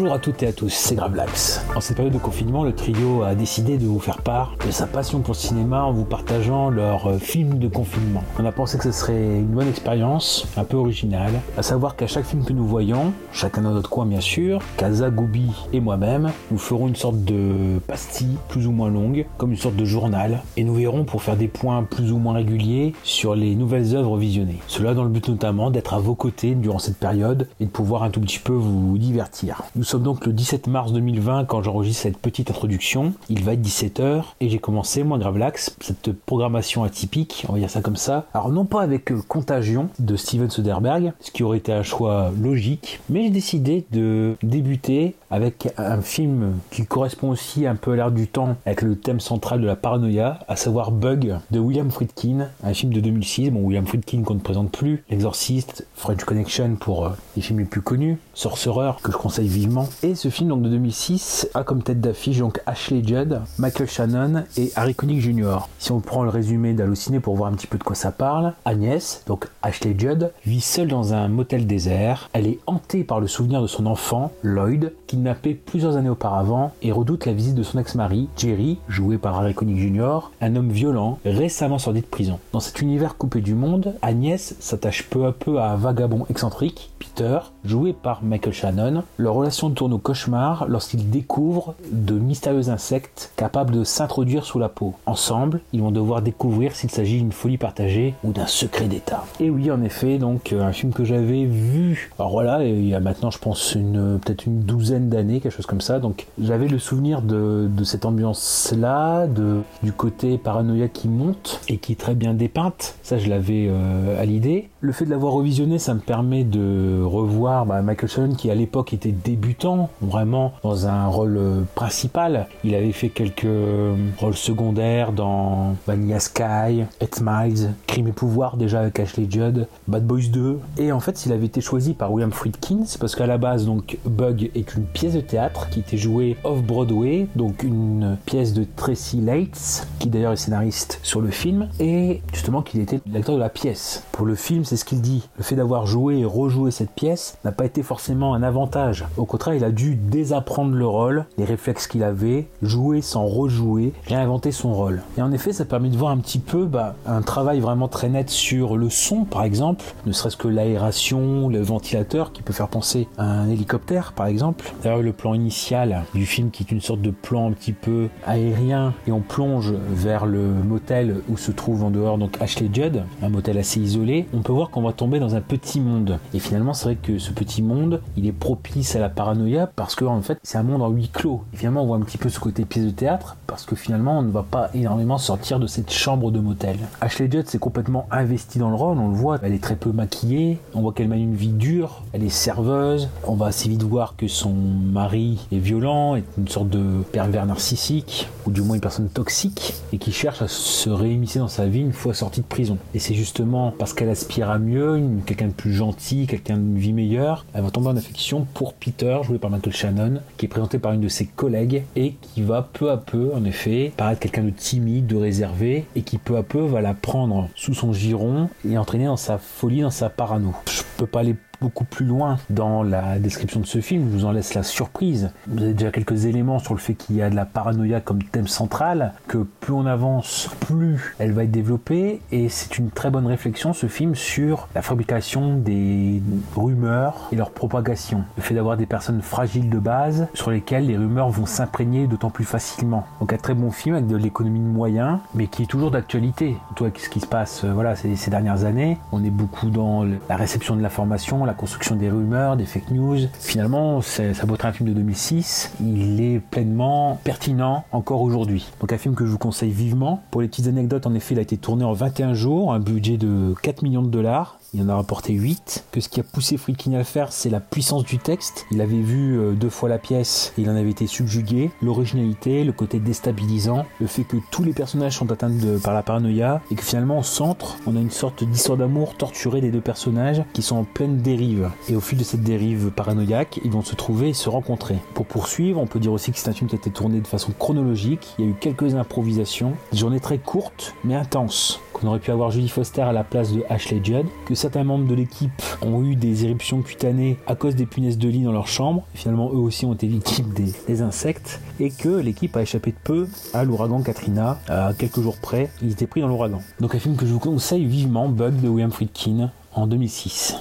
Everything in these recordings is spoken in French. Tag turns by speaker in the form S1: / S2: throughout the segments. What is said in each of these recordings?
S1: Bonjour à toutes et à tous, c'est Gravelax. En cette période de confinement, le trio a décidé de vous faire part de sa passion pour le cinéma en vous partageant leurs euh, films de confinement. On a pensé que ce serait une bonne expérience, un peu originale, à savoir qu'à chaque film que nous voyons, chacun dans notre coin bien sûr, Kaza, Goubi et moi-même, nous ferons une sorte de pastille plus ou moins longue, comme une sorte de journal, et nous verrons pour faire des points plus ou moins réguliers sur les nouvelles œuvres visionnées. Cela dans le but notamment d'être à vos côtés durant cette période et de pouvoir un tout petit peu vous divertir. Nous sommes donc le 17 mars 2020 quand j'enregistre cette petite introduction. Il va être 17h et j'ai commencé, moi Gravelax, cette programmation atypique, on va dire ça comme ça. Alors non pas avec euh, Contagion de Steven Soderbergh, ce qui aurait été un choix logique, mais j'ai décidé de débuter avec un film qui correspond aussi un peu à l'ère du temps avec le thème central de la paranoïa, à savoir Bug de William Friedkin, un film de 2006. Bon, William Friedkin qu'on ne présente plus, L'Exorciste, French Connection pour euh, les films les plus connus, Sorcerer que je conseille vivement. Et ce film donc de 2006 a comme tête d'affiche donc Ashley Judd, Michael Shannon et Harry Connick Jr. Si on prend le résumé d'Allociné pour voir un petit peu de quoi ça parle, Agnès, donc Ashley Judd, vit seule dans un motel désert. Elle est hantée par le souvenir de son enfant, Lloyd, kidnappé plusieurs années auparavant et redoute la visite de son ex-mari, Jerry, joué par Harry Connick Jr., un homme violent, récemment sorti de prison. Dans cet univers coupé du monde, Agnès s'attache peu à peu à un vagabond excentrique, Peter, joué par Michael Shannon. Leur relation tourne au cauchemar lorsqu'ils découvrent de mystérieux insectes capables de s'introduire sous la peau. Ensemble, ils vont devoir découvrir s'il s'agit d'une folie partagée ou d'un secret d'État. Et oui, en effet, donc euh, un film que j'avais vu. Alors voilà, il y a maintenant, je pense, une peut-être une douzaine d'années, quelque chose comme ça. Donc j'avais le souvenir de, de cette ambiance-là, de du côté paranoïa qui monte et qui est très bien dépeinte. Ça, je l'avais euh, à l'idée. Le fait de l'avoir revisionné, ça me permet de revoir bah, Michael Shannon qui à l'époque était débutant, vraiment dans un rôle euh, principal. Il avait fait quelques euh, rôles secondaires dans Vanilla Sky, Eight Miles, Crime et Pouvoir déjà avec Ashley Judd, Bad Boys 2. Et en fait, s'il avait été choisi par William Friedkin, parce qu'à la base, donc Bug est une pièce de théâtre qui était jouée off Broadway, donc une pièce de Tracy Lates, qui d'ailleurs est scénariste sur le film, et justement qu'il était l'acteur de la pièce. Pour le film, c'est ce qu'il dit. Le fait d'avoir joué et rejoué cette pièce n'a pas été forcément un avantage. Au contraire, il a dû désapprendre le rôle, les réflexes qu'il avait, jouer sans rejouer, réinventer son rôle. Et en effet, ça permet de voir un petit peu bah, un travail vraiment très net sur le son, par exemple, ne serait-ce que l'aération, le ventilateur qui peut faire penser à un hélicoptère, par exemple. D'ailleurs, le plan initial du film qui est une sorte de plan un petit peu aérien et on plonge vers le motel où se trouve en dehors donc Ashley Judd, un motel assez isolé, on peut voir qu'on va tomber dans un petit monde. Et finalement, c'est vrai que ce petit monde, il est propice à la paranoïa parce que en fait, c'est un monde en huis clos. Et finalement, on voit un petit peu ce côté pièce de théâtre parce que finalement, on ne va pas énormément sortir de cette chambre de motel. Ashley Judd s'est complètement investie dans le rôle, on le voit, elle est très peu maquillée, on voit qu'elle mène une vie dure, elle est serveuse, on va assez vite voir que son mari est violent, est une sorte de pervers narcissique, ou du moins une personne toxique, et qui cherche à se réémisser dans sa vie une fois sortie de prison. Et c'est justement parce qu'elle aspire mieux, quelqu'un de plus gentil, quelqu'un d'une vie meilleure, elle va tomber en affection pour Peter, joué par Michael Shannon, qui est présenté par une de ses collègues, et qui va peu à peu, en effet, paraître quelqu'un de timide, de réservé, et qui peu à peu va la prendre sous son giron et entraîner dans sa folie, dans sa parano. Je peux pas aller beaucoup plus loin dans la description de ce film, je vous en laisse la surprise. Vous avez déjà quelques éléments sur le fait qu'il y a de la paranoïa comme thème central, que plus on avance, plus elle va être développée, et c'est une très bonne réflexion ce film sur la fabrication des rumeurs et leur propagation. Le fait d'avoir des personnes fragiles de base sur lesquelles les rumeurs vont s'imprégner d'autant plus facilement. Donc un très bon film avec de l'économie de moyens, mais qui est toujours d'actualité. Toi, ce qui se passe? Voilà, ces, ces dernières années, on est beaucoup dans la réception de l'information, la construction des rumeurs, des fake news. Finalement, ça être un film de 2006. Il est pleinement pertinent encore aujourd'hui. Donc un film que je vous conseille vivement. Pour les petites anecdotes, en effet, il a été tourné en 21 jours, un budget de 4 millions de dollars. Il en a rapporté 8. Que ce qui a poussé Friedkin à le faire, c'est la puissance du texte. Il avait vu euh, deux fois la pièce et il en avait été subjugué. L'originalité, le côté déstabilisant, le fait que tous les personnages sont atteints par la paranoïa et que finalement au centre, on a une sorte d'histoire d'amour torturée des deux personnages qui sont en pleine dérive. Et au fil de cette dérive paranoïaque, ils vont se trouver et se rencontrer. Pour poursuivre, on peut dire aussi que c'est un film qui a été tourné de façon chronologique. Il y a eu quelques improvisations, des journées très courtes mais intenses. Qu'on aurait pu avoir Julie Foster à la place de Ashley Judd, que certains membres de l'équipe ont eu des éruptions cutanées à cause des punaises de lit dans leur chambre. finalement, eux aussi ont été victimes des, insectes et que l'équipe a échappé de peu à l'ouragan Katrina. À quelques jours près, ils étaient pris dans l'ouragan. Donc un film que je vous conseille vivement, Bug de William Friedkin en 2006.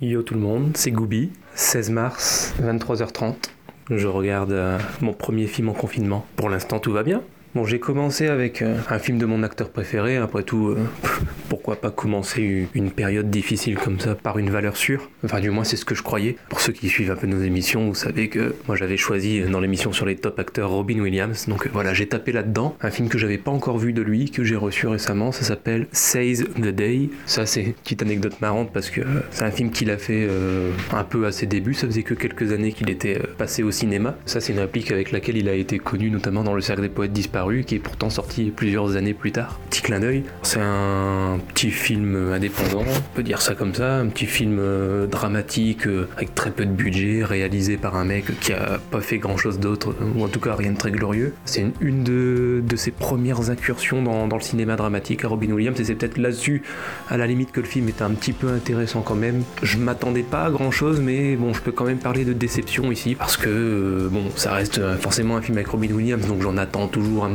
S2: Yo tout le monde, c'est Gooby, 16 mars, 23h30. Je regarde euh, mon premier film en confinement. Pour l'instant, tout va bien. Bon, j'ai commencé avec euh, un film de mon acteur préféré. Après tout, euh, pourquoi pas commencer une période difficile comme ça par une valeur sûre? Enfin, du moins, c'est ce que je croyais. Pour ceux qui suivent un peu nos émissions, vous savez que moi j'avais choisi dans l'émission sur les top acteurs Robin Williams. Donc voilà, j'ai tapé là-dedans. Un film que j'avais pas encore vu de lui, que j'ai reçu récemment. Ça s'appelle Says the Day. Ça, c'est une petite anecdote marrante parce que c'est un film qu'il a fait un peu à ses débuts. Ça faisait que quelques années qu'il était passé au cinéma. Ça, c'est une réplique avec laquelle il a été connu, notamment dans le cercle des poètes disparus qui est pourtant sorti plusieurs années plus tard. D'œil, c'est un petit film indépendant, on peut dire ça comme ça, un petit film euh, dramatique euh, avec très peu de budget, réalisé par un mec qui a pas fait grand chose d'autre, ou en tout cas rien de très glorieux. C'est une, de, ses premières incursions dans, dans, le cinéma dramatique à Robin Williams, et c'est peut-être là-dessus, à la limite, que le film est un petit peu intéressant quand même. Je m'attendais pas à grand chose, mais bon, je peux quand même parler de déception ici, parce que euh, bon, ça reste forcément un film avec Robin Williams, donc j'en attends toujours un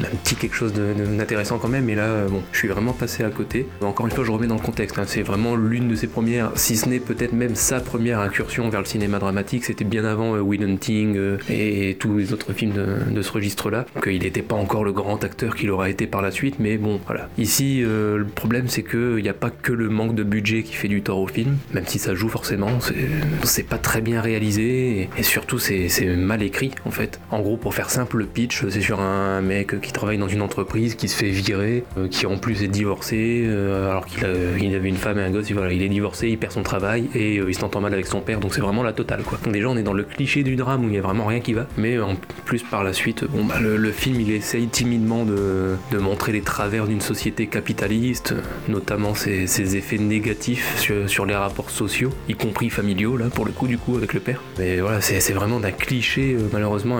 S2: un petit quelque chose d'intéressant quand même, mais là, bon, je suis vraiment passé à côté. Encore une fois, je remets dans le contexte, hein. c'est vraiment l'une de ses premières, si ce n'est peut-être même sa première incursion vers le cinéma dramatique, c'était bien avant euh, Will Hunting euh, et tous les autres films de, ce registre-là, donc il n'était pas encore le grand acteur qu'il aura été par la suite, mais bon, voilà. Ici, euh, le problème, c'est qu'il n'y a pas que le manque de budget qui fait du tort au film, même si ça joue forcément, c'est pas très bien réalisé, et, et surtout, c'est mal écrit, en fait. En gros, pour faire simple, le pitch, c'est sur un mec qui travaille dans une entreprise, qui se fait virer, euh, qui en plus est divorcé, euh, alors qu'il avait une femme et un gosse, il est divorcé, il perd son travail et euh, il s'entend mal avec son père, donc c'est vraiment la totale quoi. Donc déjà on est dans le cliché du drame où il n'y a vraiment rien qui va, mais en plus par la suite, bah le, film il essaye timidement de, montrer les travers d'une société capitaliste, notamment ses, effets négatifs sur, sur, les rapports sociaux, y compris familiaux là pour le coup du coup avec le père. Mais voilà, c'est vraiment d'un cliché malheureusement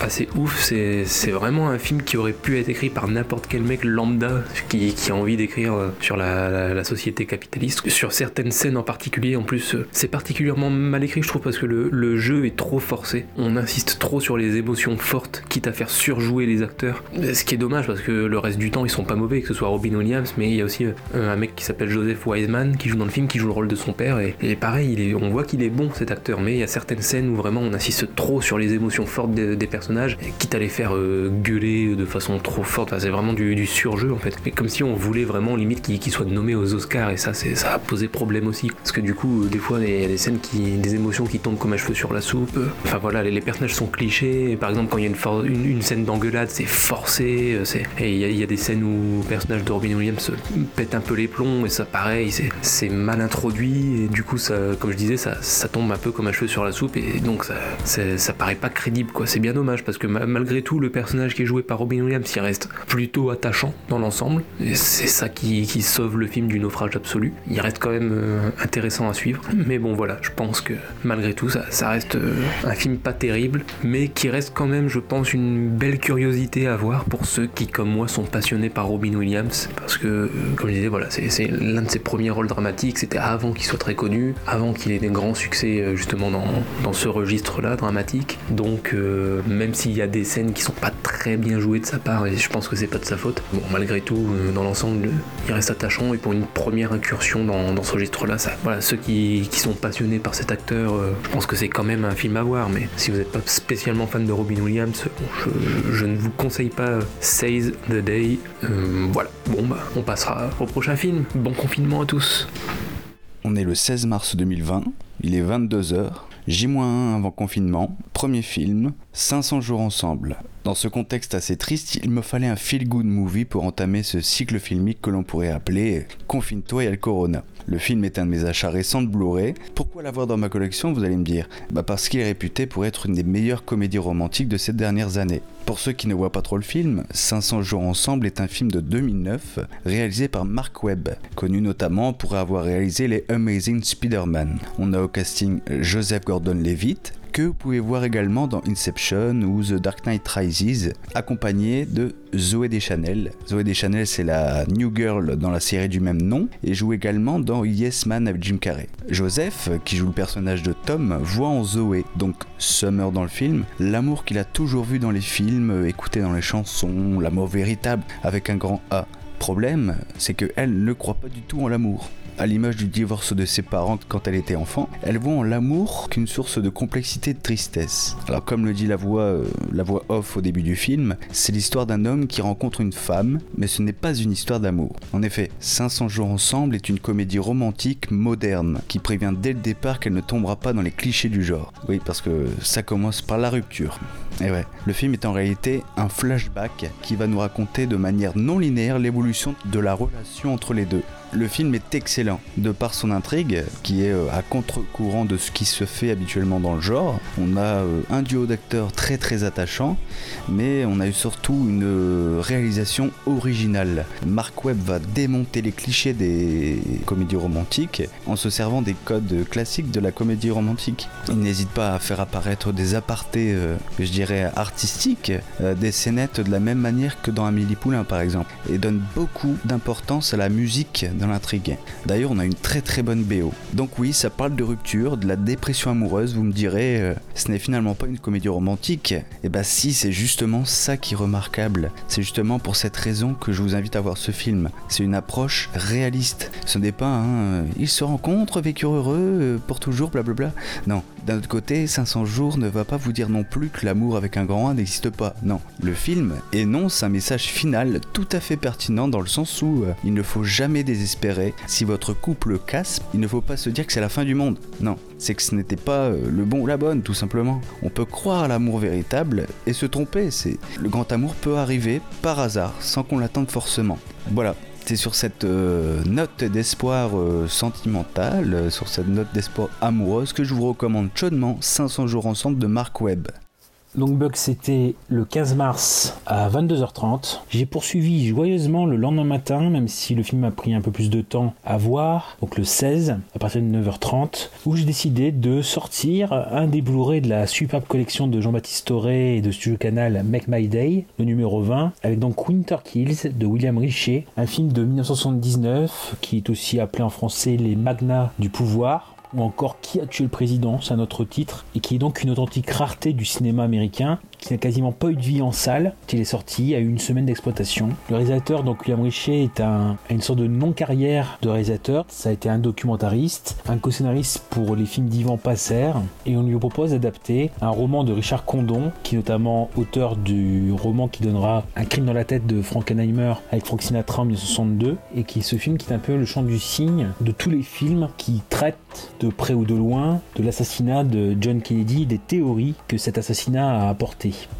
S2: assez ouf, c'est vraiment un film qui aurait pu être écrit par n'importe quel mec lambda qui, a envie d'écrire euh, sur la, société capitaliste. Sur certaines scènes en particulier, en plus, euh, c'est particulièrement mal écrit, je trouve, parce que le, jeu est trop forcé. On insiste trop sur les émotions fortes, quitte à faire surjouer les acteurs. Ce qui est dommage, parce que le reste du temps, ils sont pas mauvais, que ce soit Robin Williams, mais il y a aussi euh, un mec qui s'appelle Joseph Wiseman, qui joue dans le film, qui joue le rôle de son père. Et, pareil, on voit qu'il est bon, cet acteur, mais il y a certaines scènes où vraiment on insiste trop sur les émotions fortes des, personnages, quitte à les faire gueuler de façon trop forte. c'est vraiment du, surjeu en fait. Mais comme si on voulait vraiment limite qu'il soit nommé aux Oscars et ça, ça a posé problème aussi. Parce que du coup, des fois, il y a des scènes qui, des émotions qui tombent comme un cheveu sur la soupe. Enfin voilà, les, personnages sont clichés. Par exemple, quand il y a une, scène d'engueulade, c'est forcé. Et il y, a des scènes où le personnage de Robin Williams pète un peu les plombs et ça, pareil, c'est mal introduit. Et du coup, comme je disais, ça, tombe un peu comme un cheveu sur la soupe et donc ça, ça paraît pas crédible. C'est bien dommage parce que malgré tout, le personnage qui est joué par Robin Williams, il reste plutôt attachant dans l'ensemble. C'est ça qui, sauve le film du naufrage absolu. Il reste quand même euh, intéressant à suivre. Mais bon, voilà, je pense que malgré tout, ça, reste euh, un film pas terrible, mais qui reste quand même, je pense, une belle curiosité à voir pour ceux qui, comme moi, sont passionnés par Robin Williams. Parce que, euh, comme je disais, voilà, c'est l'un de ses premiers rôles dramatiques. C'était avant qu'il soit très connu, avant qu'il ait des grands succès justement dans, dans ce registre-là dramatique. Donc, même s'il y a des scènes qui sont pas très bien jouées de sa part, et je pense que c'est pas de sa faute. Bon, malgré tout, euh, dans l'ensemble, il reste attachant et pour une première incursion dans, ce registre-là, voilà, ceux qui, sont passionnés par cet acteur, euh, je pense que c'est quand même un film à voir. Mais si vous n'êtes pas spécialement fan de Robin Williams, je, ne vous conseille pas Seize the Day. Euh, voilà. Bon, bah, on passera au prochain film. Bon confinement à tous.
S3: On est le 16 mars 2020, il est 22h, J-1 avant confinement, premier film, 500 jours ensemble. Dans ce contexte assez triste, il me fallait un feel-good movie pour entamer ce cycle filmique que l'on pourrait appeler Confine-toi et le Corona. Le film est un de mes achats récents de Blu-ray. Pourquoi l'avoir dans ma collection, vous allez me dire? Bah parce qu'il est réputé pour être une des meilleures comédies romantiques de ces dernières années. Pour ceux qui ne voient pas trop le film, 500 jours ensemble est un film de 2009 réalisé par Mark Webb, connu notamment pour avoir réalisé les Amazing Spider-Man. On a au casting Joseph Gordon-Levitt, que vous pouvez voir également dans Inception ou The Dark Knight Rises, accompagné de Zoé Deschanel. Zoé Deschanel, c'est la New Girl dans la série du même nom et joue également dans Yes Man avec Jim Carrey. Joseph, qui joue le personnage de Tom, voit en Zoé, donc Summer dans le film, l'amour qu'il a toujours vu dans les films, écouté dans les chansons, l'amour véritable avec un grand A. Problème, c'est qu'elle ne croit pas du tout en l'amour à l'image du divorce de ses parents quand elle était enfant, elle voit en l'amour qu'une source de complexité et de tristesse. Alors comme le dit la voix, euh, la voix off au début du film, c'est l'histoire d'un homme qui rencontre une femme, mais ce n'est pas une histoire d'amour. En effet, 500 jours ensemble est une comédie romantique moderne qui prévient dès le départ qu'elle ne tombera pas dans les clichés du genre. Oui, parce que ça commence par la rupture. Et ouais, le film est en réalité un flashback qui va nous raconter de manière non linéaire l'évolution de la relation entre les deux. Le film est excellent de par son intrigue qui est euh, à contre-courant de ce qui se fait habituellement dans le genre. On a euh, un duo d'acteurs très très attachant, mais on a eu surtout une euh, réalisation originale. Mark Webb va démonter les clichés des comédies romantiques en se servant des codes classiques de la comédie romantique. Il n'hésite pas à faire apparaître des apartés, je dirais, artistiques, des scénettes de la même manière que dans Amélie Poulain par exemple, et donne beaucoup d'importance à la musique dans l'intrigue. D'ailleurs, on a une très très bonne BO. Donc oui, ça parle de rupture, de la dépression amoureuse, vous me direz, euh, ce n'est finalement pas une comédie romantique. Et eh bah si, c'est justement ça qui est remarquable. C'est justement pour cette raison que je vous invite à voir ce film. C'est une approche réaliste. Ce n'est pas un euh, ils se rencontrent, vécurent heureux, euh, pour toujours, blablabla. Non. D'un autre côté, 500 jours ne va pas vous dire non plus que l'amour avec un grand A n'existe pas. Non. Le film énonce un message final tout à fait pertinent dans le sens où il ne faut jamais désespérer si votre couple casse, il ne faut pas se dire que c'est la fin du monde. Non, c'est que ce n'était pas euh, le bon ou la bonne, tout simplement. On peut croire à l'amour véritable et se tromper. C'est le grand amour peut arriver par hasard, sans qu'on l'attende forcément. Voilà, c'est sur cette euh, note d'espoir euh, sentimental, sur cette note d'espoir amoureuse que je vous recommande chaudement 500 jours ensemble de Mark Webb.
S1: Donc Bug, c'était le 15 mars à 22h30. J'ai poursuivi joyeusement le lendemain matin, même si le film a pris un peu plus de temps à voir. Donc le 16, à partir de 9h30, où j'ai décidé de sortir un des Blu-ray de la superbe collection de Jean-Baptiste Toré et de Studio Canal Make My Day, le numéro 20, avec donc Winter Kills de William Richer, un film de 1979 qui est aussi appelé en français Les Magnats du pouvoir ou encore Qui a tué le président, c'est un autre titre, et qui est donc une authentique rareté du cinéma américain, qui n'a quasiment pas eu de vie en salle. Il est sorti à une semaine d'exploitation. Le réalisateur, donc William Richer, est un, a une sorte de non-carrière de réalisateur. Ça a été un documentariste, un co-scénariste pour les films d'Ivan Passer, et on lui propose d'adapter un roman de Richard Condon, qui est notamment auteur du roman qui donnera Un crime dans la tête de Frankenheimer avec Frank Sinatra en 1962, et qui est ce film qui est un peu le champ du signe de tous les films qui traitent de près ou de loin de l'assassinat de John Kennedy, des théories que cet assassinat a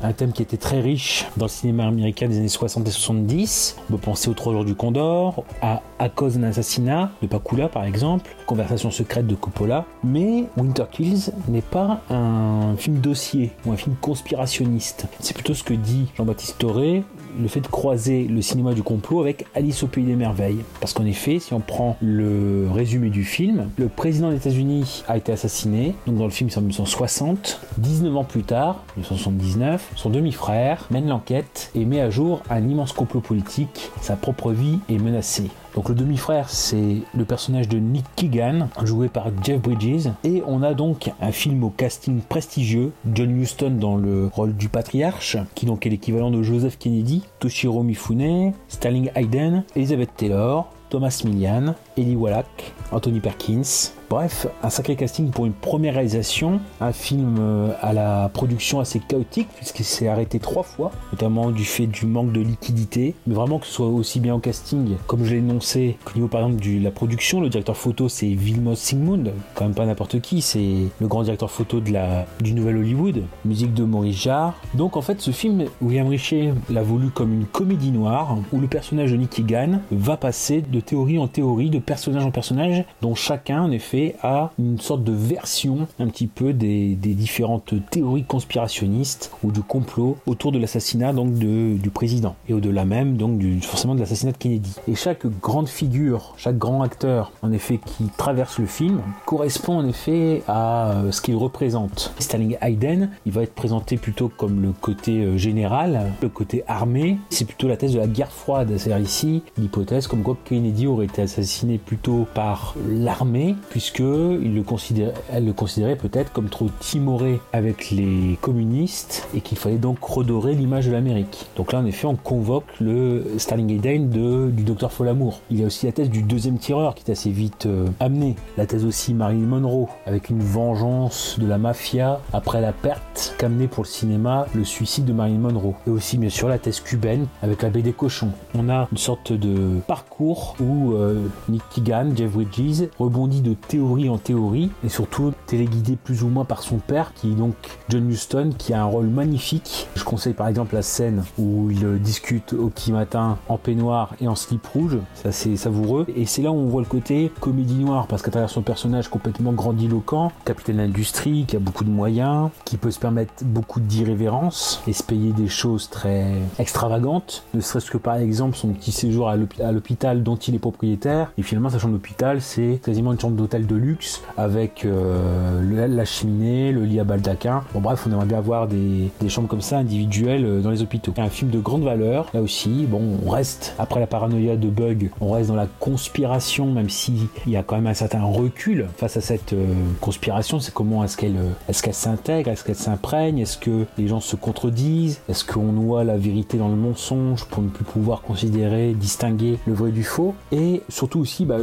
S1: Un thème qui était très riche dans le cinéma américain des années 60 et 70. On peut penser aux Trois jours du Condor, à À cause d'un assassinat de Pakula par exemple, Conversation secrète de Coppola. Mais Winter Kills n'est pas un film dossier ou un film conspirationniste. C'est plutôt ce que dit Jean-Baptiste Toré, le fait de croiser le cinéma du complot avec Alice au pays des merveilles. Parce qu'en effet, si on prend le résumé du film, le président des États-Unis a été assassiné, donc dans le film c'est en 1960. 19 ans plus tard, 1979, son demi-frère mène l'enquête et met à jour un immense complot politique. Sa propre vie est menacée. Donc le demi-frère, c'est le personnage de Nick Keegan, joué par Jeff Bridges. Et on a donc un film au casting prestigieux, John Huston dans le rôle du patriarche, qui donc est l'équivalent de Joseph Kennedy, Toshiro Mifune, Sterling Hayden, Elizabeth Taylor, Thomas Millian, Eli Wallach, Anthony Perkins, Bref, un sacré casting pour une première réalisation, un film euh, à la production assez chaotique puisqu'il s'est arrêté trois fois, notamment du fait du manque de liquidité, mais vraiment que ce soit aussi bien au casting, comme je l'ai énoncé, qu'au niveau par exemple de la production, le directeur photo c'est Vilmos Sigmund, quand même pas n'importe qui, c'est le grand directeur photo de la, du Nouvel Hollywood, musique de Maurice Jarre. Donc en fait ce film, William Richer l'a voulu comme une comédie noire, où le personnage de Nicky Gann va passer de théorie en théorie, de personnage en personnage, dont chacun en effet a une sorte de version un petit peu des, différentes théories conspirationnistes ou du complot autour de l'assassinat donc de, du président et au-delà même donc forcément de l'assassinat de Kennedy. Et chaque grande figure, chaque grand acteur en effet qui traverse le film correspond en effet à euh, ce qu'il représente. Sterling Hayden, il va être présenté plutôt comme le côté euh, général, le côté armé. C'est plutôt la thèse de la guerre froide. C'est-à-dire ici l'hypothèse comme quoi Kennedy aurait été assassiné plutôt par l'armée, puisque il le considérait, le considérait peut-être comme trop timoré avec les communistes et qu'il fallait donc redorer l'image de l'Amérique. Donc là, en effet, on convoque le Sterling Hayden de, du docteur Folamour. Il y a aussi la thèse du deuxième tireur qui est assez vite euh, amenée. La thèse aussi Marilyn Monroe, avec une vengeance de la mafia après la perte qu'amenait pour le cinéma le suicide de Marilyn Monroe. Et aussi, bien sûr, la thèse cubaine avec la baie des cochons. On a une sorte de parcours où euh, Nick Keegan, Jeff Bridges, rebondit de théorie en théorie et surtout téléguidé plus ou moins par son père qui est donc John Huston qui a un rôle magnifique. Je conseille par exemple la scène où il discute au petit matin en peignoir et en slip rouge, ça c'est savoureux. Et c'est là où on voit le côté comédie noire parce qu'à travers son personnage complètement grandiloquent, capitaine d'industrie qui a beaucoup de moyens, qui peut se permettre beaucoup d'irrévérence et se payer des choses très extravagantes, ne serait-ce que par exemple son petit séjour à l'hôpital dont il est propriétaire finalement sa chambre d'hôpital c'est quasiment une chambre d'hôtel de luxe avec euh, la cheminée, le lit à baldaquin. Bon bref, on aimerait bien avoir des, des chambres comme ça individuelles euh, dans les hôpitaux. Un film de grande valeur, là aussi. Bon, on reste après la paranoïa de Bug, on reste dans la conspiration, même si il y a quand même un certain recul face à cette euh, conspiration. C'est comment est-ce qu'elle est-ce qu'elle s'intègre, est-ce qu'elle s'imprègne, est-ce que les gens se contredisent, est-ce qu'on noie la vérité dans le mensonge pour ne plus pouvoir considérer, distinguer le vrai du faux? Et surtout aussi, bah,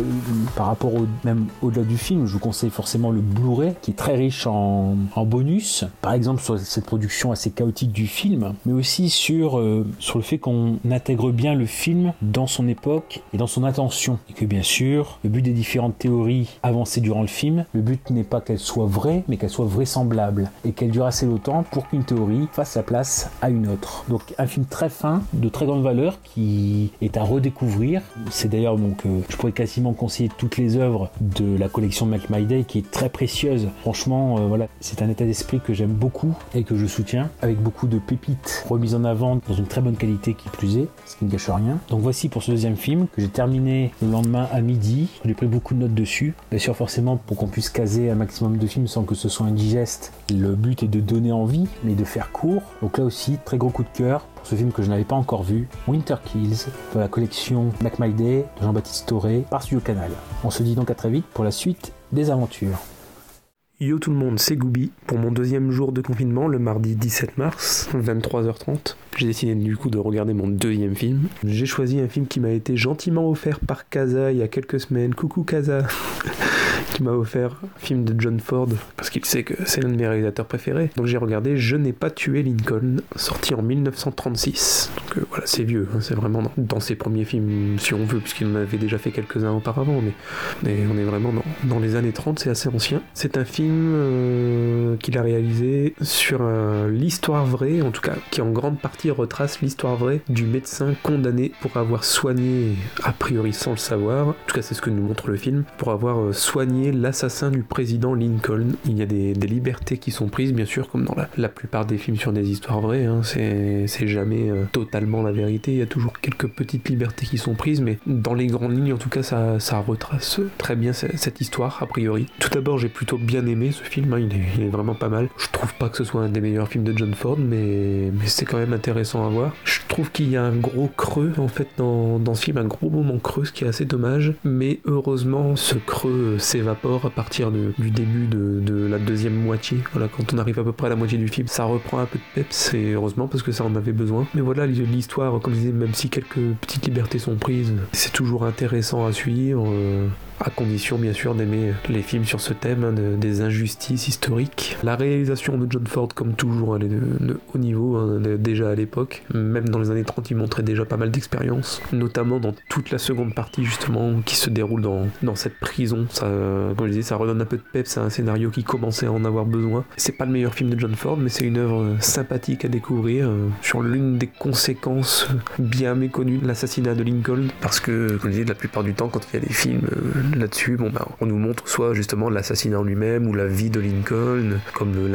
S1: par rapport au, même au-delà du film, je vous conseille forcément le Blu-ray qui est très riche en, bonus. Par exemple sur cette production assez chaotique du film, mais aussi sur, euh, sur le fait qu'on intègre bien le film dans son époque et dans son intention. Et que bien sûr, le but des différentes théories avancées durant le film, le but n'est pas qu'elles soient vraies, mais qu'elles soient vraisemblables et qu'elles durent assez longtemps pour qu'une théorie fasse sa place à une autre. Donc un film très fin, de très grande valeur, qui est à redécouvrir. C'est d'ailleurs donc, euh, je pourrais quasiment conseiller toutes les œuvres de la collection Make My Day, qui est très précieuse. Franchement, euh, voilà, c'est un état d'esprit que j'aime beaucoup et que je soutiens, avec beaucoup de pépites remises en avant dans une très bonne qualité qui plus est, ce qui ne gâche rien. Donc voici pour ce deuxième film que j'ai terminé le lendemain à midi. J'ai pris beaucoup de notes dessus. Bien sûr, forcément, pour qu'on puisse caser un maximum de films sans que ce soit indigeste, le but est de donner envie, mais de faire court. Donc là aussi, très gros coup de cœur ce film que je n'avais pas encore vu, Winter Kills, de la collection Black Day de Jean-Baptiste Toré par Studio Canal. On se dit donc à très vite pour la suite des aventures.
S2: Yo tout le monde, c'est Goubi. Pour mon deuxième jour de confinement, le mardi 17 mars, 23h30, j'ai décidé du coup de regarder mon deuxième film. J'ai choisi un film qui m'a été gentiment offert par Kaza il y a quelques semaines. Coucou Kaza M'a offert un film de John Ford, parce qu'il sait que c'est l'un de mes réalisateurs préférés. Donc j'ai regardé Je n'ai pas tué Lincoln, sorti en 1936. Donc euh, voilà, c'est vieux, hein, c'est vraiment dans, ses premiers films, si on veut, puisqu'il en avait déjà fait quelques-uns auparavant, mais, mais, on est vraiment dans, dans les années 30, c'est assez ancien. C'est un film euh, qu'il a réalisé sur euh, l'histoire vraie, en tout cas qui en grande partie retrace l'histoire vraie du médecin condamné pour avoir soigné, a priori sans le savoir, en tout cas c'est ce que nous montre le film, pour avoir euh, l'assassin du président Lincoln. Il y a des, libertés qui sont prises, bien sûr, comme dans la, plupart des films sur des histoires vraies, hein, c'est jamais euh, totalement la vérité, il y a toujours quelques petites libertés qui sont prises, mais dans les grandes lignes, en tout cas, ça, retrace très bien cette, histoire, a priori. Tout d'abord, j'ai plutôt bien aimé ce film, hein, il, est, vraiment pas mal. Je trouve pas que ce soit un des meilleurs films de John Ford, mais, c'est quand même intéressant à voir. Trouve qu'il y a un gros creux en fait dans, dans, ce film, un gros moment creux, ce qui est assez dommage. Mais heureusement, ce creux s'évapore à partir du début de, de, la deuxième moitié. Voilà, quand on arrive à peu près à la moitié du film, ça reprend un peu de peps, et heureusement parce que ça en avait besoin. Mais voilà, l'histoire, comme je disais, même si quelques petites libertés sont prises, c'est toujours intéressant à suivre. À condition bien sûr d'aimer les films sur ce thème hein, de- des injustices historiques. La réalisation de John Ford, comme toujours, elle est de, haut niveau, hein, déjà à l'époque. Même dans les années 30, il montrait déjà pas mal d'expérience, notamment dans toute la seconde partie justement qui se déroule dans, dans cette prison. Ça, comme je disais, ça redonne un peu de peps à un scénario qui commençait à en avoir besoin. C'est pas le meilleur film de John Ford, mais c'est une œuvre euh, sympathique à découvrir euh, sur l'une des conséquences bien méconnues de l'assassinat de Lincoln. Parce que, comme je disais, la plupart du temps, quand il y a des films euh, là-dessus, bah, on nous montre soit justement l'assassinat en lui-même ou la vie de Lincoln, comme le-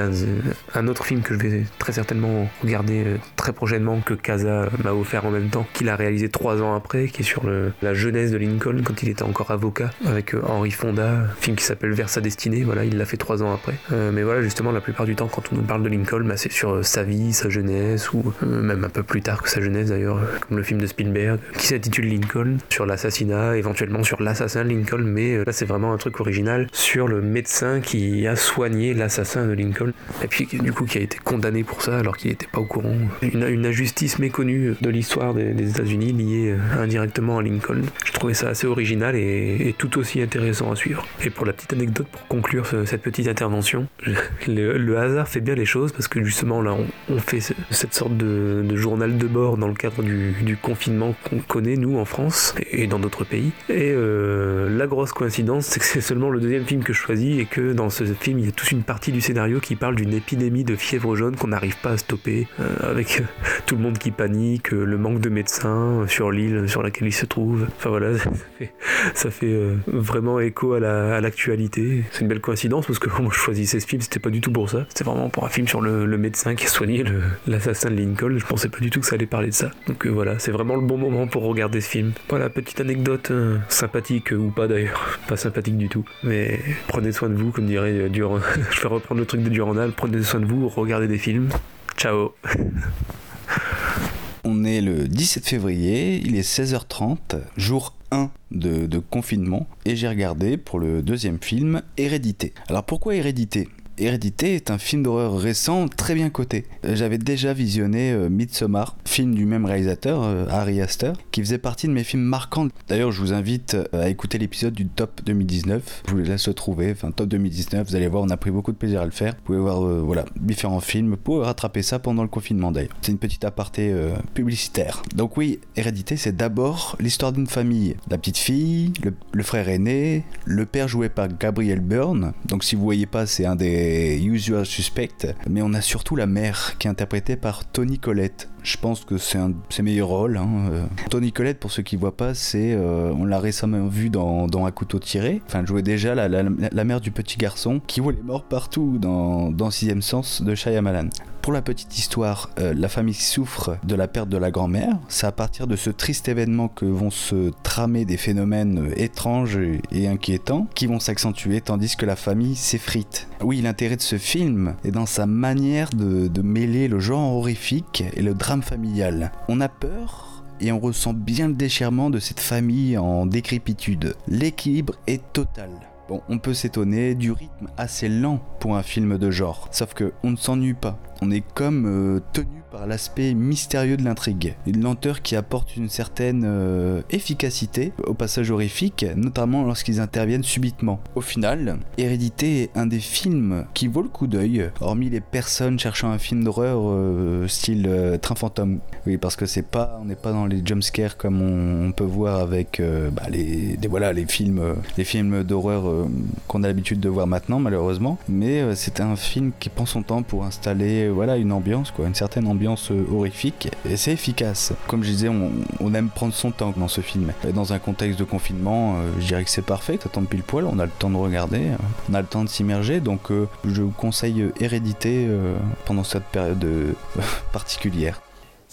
S2: un autre film que je vais très certainement regarder euh, très prochainement que Casa m'a offert en même temps, qu'il a réalisé trois ans après, qui est sur le- la jeunesse de Lincoln quand il était encore avocat avec euh, Henry Fonda, film qui s'appelle Vers sa destinée. Voilà, il l'a fait trois ans après. Euh, mais voilà, justement, la plupart du temps, quand on nous parle de Lincoln, bah, c'est sur sa vie, sa jeunesse, ou même un peu plus tard que sa jeunesse d'ailleurs, comme le film de Spielberg, qui s'intitule Lincoln, sur l'assassinat, éventuellement sur l'assassin de Mais euh, là c'est vraiment un truc original sur le médecin qui a soigné l'assassin de Lincoln, et puis du coup qui a été condamné pour ça alors qu'il n'était pas au courant. Une, injustice méconnue de l'histoire des, des États-Unis liée euh, indirectement à Lincoln. Je trouvais ça assez original et, tout aussi intéressant à suivre. Et pour la petite anecdote, pour conclure ce- cette petite intervention, le, hasard fait bien les choses parce que justement là on, fait ce- cette sorte de, journal de bord dans le cadre du, du confinement qu'on connaît nous en France et dans d'autres pays. Et euh, la grosse coïncidence, c'est que c'est seulement le deuxième film que je choisis et que dans ce film il y a toute une partie du scénario qui parle d'une épidémie de fièvre jaune qu'on n'arrive pas à stopper, euh, avec euh, tout le monde qui panique, euh, le manque de médecins sur l'île sur laquelle il se trouve. Enfin voilà, ça fait, vraiment écho à la- à l'actualité. c'est une belle coïncidence parce que quand moi je choisissais ce film, c'était pas du tout pour ça. C'était vraiment pour un film sur le, médecin qui a soigné l'assassin de Lincoln. Je pensais pas du tout que ça allait parler de ça. Donc voilà, c'est vraiment le bon moment pour regarder ce film. Voilà, petite anecdote sympathique ou pas d'ailleurs, pas sympathique du tout. Mais prenez soin de vous, comme dirait euh, Durand. je vais reprendre le truc de Durandal. Prenez soin de vous, regardez des films. Ciao.
S3: On est le 17 février, il est 16h30, jour 1 de, de confinement, et j'ai regardé pour le deuxième film Hérédité. Alors pourquoi Hérédité? Hérédité est un film d'horreur récent très bien coté. Euh, J'avais déjà visionné euh, Midsommar, film du même réalisateur, euh, Harry Astor, qui faisait partie de mes films marquants. D'ailleurs, je vous invite euh, à écouter l'épisode du top 2019. Je vous laisse le trouver. Enfin, top 2019, vous allez voir, on a pris beaucoup de plaisir à le faire. Vous pouvez voir voilà, différents films. Pouvez rattraper ça pendant le confinement d'ailleurs. C'est une petite aparté publicitaire. Donc oui, Hérédité, c'est d'abord l'histoire d'une famille. La petite fille, le, le frère aîné, le père joué par Gabriel Byrne. Donc si vous voyez pas, c'est un des usual suspects. Mais on a surtout la mère qui est interprétée par Tony Collette. Je pense que c'est un de ses meilleurs rôles. hein, euh. Tony Collette, pour ceux qui voient pas, c'est euh, on l'a récemment vu dans, dans Un couteau tiré. Enfin, elle jouait déjà la, la, mère du petit garçon qui voit les morts partout dans, dans Sixième Sens de Shyamalan. Pour la petite histoire, euh, la famille souffre de la perte de la grand-mère. C'est à partir de ce triste événement que vont se tramer des phénomènes étranges et- et inquiétants qui vont s'accentuer tandis que la famille s'effrite. Oui, l'intérêt de ce film est dans sa manière de, de mêler le genre horrifique et le drame familial. On a peur et on ressent bien le déchirement de cette famille en décrépitude. L'équilibre est total. Bon, on peut s'étonner du rythme assez lent pour un film de genre, sauf que on ne s'ennuie pas. On est comme euh, tenu l'aspect mystérieux de l'intrigue, une lenteur qui apporte une certaine euh, efficacité au passage horrifique, notamment lorsqu'ils interviennent subitement. Au final, Hérédité est un des films qui vaut le coup d'œil, hormis les personnes cherchant un film d'horreur euh, style euh, Train fantôme. Oui, parce que c'est pas, on n'est pas dans les jumpscares comme on, peut voir avec bah, les, les- voilà les films, les films d'horreur qu'on a l'habitude de voir maintenant malheureusement. Mais c'est un film qui prend son temps pour installer voilà une ambiance quoi, une certaine ambiance euh, horrifique et c'est efficace. Comme je disais, on, aime prendre son temps dans ce film. Dans un contexte de confinement, euh, je dirais que c'est parfait, ça tombe pile poil, on a le temps de regarder, euh, on a le temps de s'immerger, donc je vous conseille Hérédité pendant cette période particulière.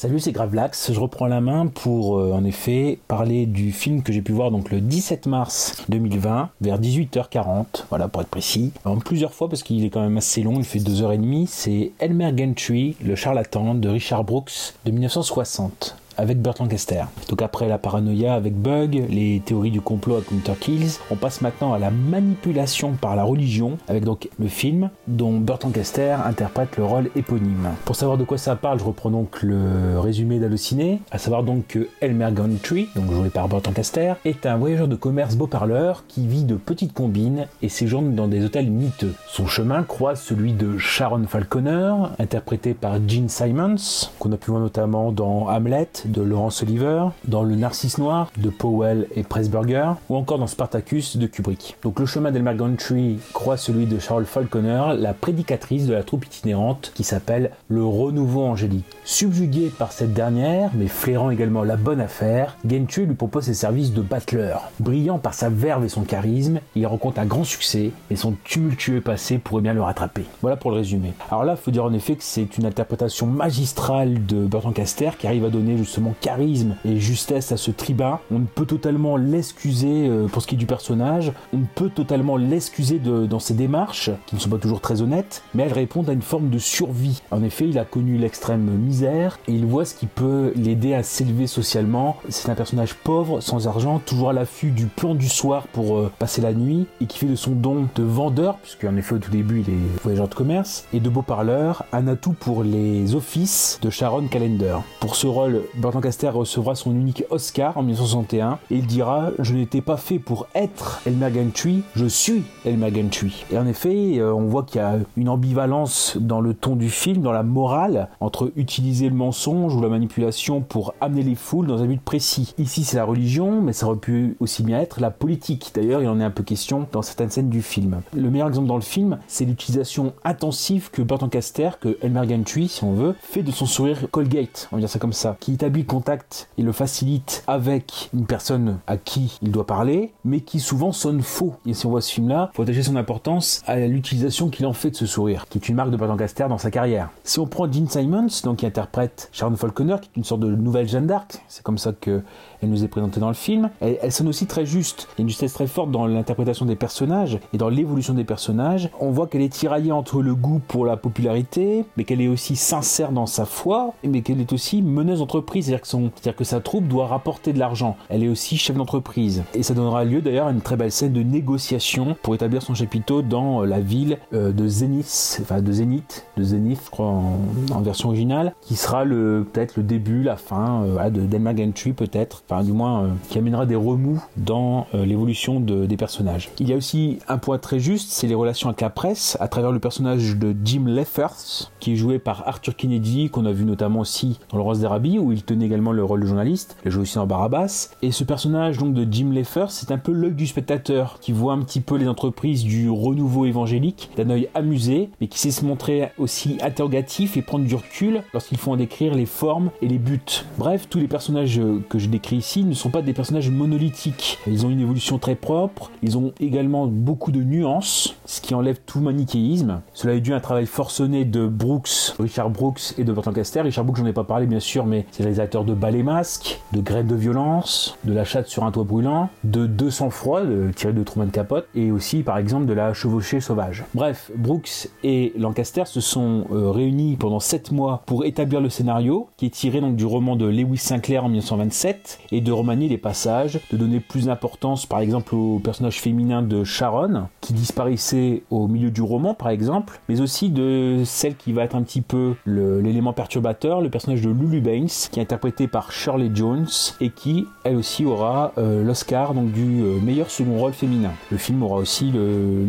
S1: Salut, c'est Gravelax. Je reprends la main pour, euh, en effet, parler du film que j'ai pu voir donc le 17 mars 2020, vers 18h40, voilà, pour être précis. En plusieurs fois, parce qu'il est quand même assez long, il fait 2h30. C'est Elmer Gantry, le charlatan de Richard Brooks de 1960. Avec Burt Lancaster. Donc après la paranoïa avec Bug, les théories du complot avec Winter Kills, on passe maintenant à la manipulation par la religion avec donc le film dont Burt Lancaster interprète le rôle éponyme. Pour savoir de quoi ça parle, je reprends donc le résumé d'Halluciné, à savoir donc que Elmer Gantry, donc joué par Burt Lancaster, est un voyageur de commerce beau parleur qui vit de petites combines et séjourne dans des hôtels miteux. Son chemin croise celui de Sharon Falconer, interprété par Gene Simons, qu'on a pu voir notamment dans Hamlet de Laurence Oliver, dans Le Narcisse Noir de Powell et Pressburger, ou encore dans Spartacus de Kubrick. Donc le chemin d'Elmer Gantry croise celui de Charles Falconer, la prédicatrice de la troupe itinérante qui s'appelle le Renouveau Angélique. Subjugué par cette dernière, mais flairant également la bonne affaire, Gentry lui propose ses services de battleur. Brillant par sa verve et son charisme, il rencontre un grand succès, et son tumultueux passé pourrait bien le rattraper. Voilà pour le résumé. Alors là, il faut dire en effet que c'est une interprétation magistrale de Burton Caster qui arrive à donner justement charisme et justesse à ce tribun. On ne peut totalement l'excuser euh, pour ce qui est du personnage, on peut totalement l'excuser dans ses démarches, qui ne sont pas toujours très honnêtes, mais elles répondent à une forme de survie. En effet, il a connu l'extrême misère et il voit ce qui peut l'aider à s'élever socialement. C'est un personnage pauvre, sans argent, toujours à l'affût du plan du soir pour euh, passer la nuit et qui fait de son don de vendeur, puisque en effet au tout début il est voyageur de commerce, et de beau parleur, un atout pour les offices de Sharon Calendar. Pour ce rôle, Burton Caster recevra son unique Oscar en 1961 et il dira Je n'étais pas fait pour être Elmer Gantry, je suis Elmer Gantry. Et en effet, euh, on voit qu'il y a une ambivalence dans le ton du film, dans la morale, entre utiliser le mensonge ou la manipulation pour amener les foules dans un but précis. Ici, c'est la religion, mais ça aurait pu aussi bien être la politique. D'ailleurs, il en est un peu question dans certaines scènes du film. Le meilleur exemple dans le film, c'est l'utilisation intensive que Burton Caster, que Elmer Gantry, si on veut, fait de son sourire Colgate, on va dire ça comme ça, qui établit contact et le facilite avec une personne à qui il doit parler, mais qui souvent sonne faux. Et si on voit ce film-là, faut attacher son importance à l'utilisation qu'il en fait de ce sourire, qui est une marque de Burton Caster dans sa carrière. Si on prend Gene Simons, donc qui interprète Sharon Falconer, qui est une sorte de nouvelle Jeanne d'Arc, c'est comme ça que elle nous est présentée dans le film. Elle, sonne aussi très juste. Il y a une justesse très forte dans l'interprétation des personnages et dans l'évolution des personnages. On voit qu'elle est tiraillée entre le goût pour la popularité, mais qu'elle est aussi sincère dans sa foi, mais qu'elle est aussi meneuse d'entreprise. C'est-à-dire que, sa troupe doit rapporter de l'argent. Elle est aussi chef d'entreprise. Et ça donnera lieu d'ailleurs à une très belle scène de négociation pour établir son chapiteau dans la ville euh, de Zénith, enfin de Zénith, de Zénith, je crois en, version originale, qui sera peut-être le début, la fin euh, de Delma Gantry peut-être du moins euh, qui amènera des remous dans euh, l'évolution des personnages. Il y a aussi un point très juste, c'est les relations avec la presse, à travers le personnage de Jim Lefferts, qui est joué par Arthur Kennedy, qu'on a vu notamment aussi dans Le Rose d'Arabie, où il également le rôle de journaliste, il joue aussi dans Barabbas. Et ce personnage donc de Jim Lefferts, c'est un peu l'œil du spectateur, qui voit un petit peu les entreprises du renouveau évangélique d'un œil amusé, mais qui sait se montrer aussi interrogatif et prendre du recul lorsqu'il faut en décrire les formes et les buts. Bref, tous les personnages que je décris ici ne sont pas des personnages monolithiques. Ils ont une évolution très propre, ils ont également beaucoup de nuances, ce qui enlève tout manichéisme. Cela est dû à un travail forcené de Brooks, Richard Brooks et de Burton Caster. Richard Brooks, j'en ai pas parlé bien sûr, mais c'est de Ballet Masque, de Graines de violence, de La chatte sur un toit brûlant, de 200 froid, tiré de Truman Capote, et aussi par exemple de La chevauchée sauvage. Bref, Brooks et Lancaster se sont euh, réunis pendant 7 mois pour établir le scénario, qui est tiré donc du roman de Lewis Sinclair en 1927, et de remanier les passages, de donner plus d'importance par exemple au personnage féminin de Sharon, qui disparaissait au milieu du roman par exemple, mais aussi de celle qui va être un petit peu l'élément perturbateur, le personnage de Lulu Baines, qui est interprété par Shirley Jones, et qui elle aussi aura euh, l'Oscar donc du euh, meilleur second rôle féminin. Le film aura aussi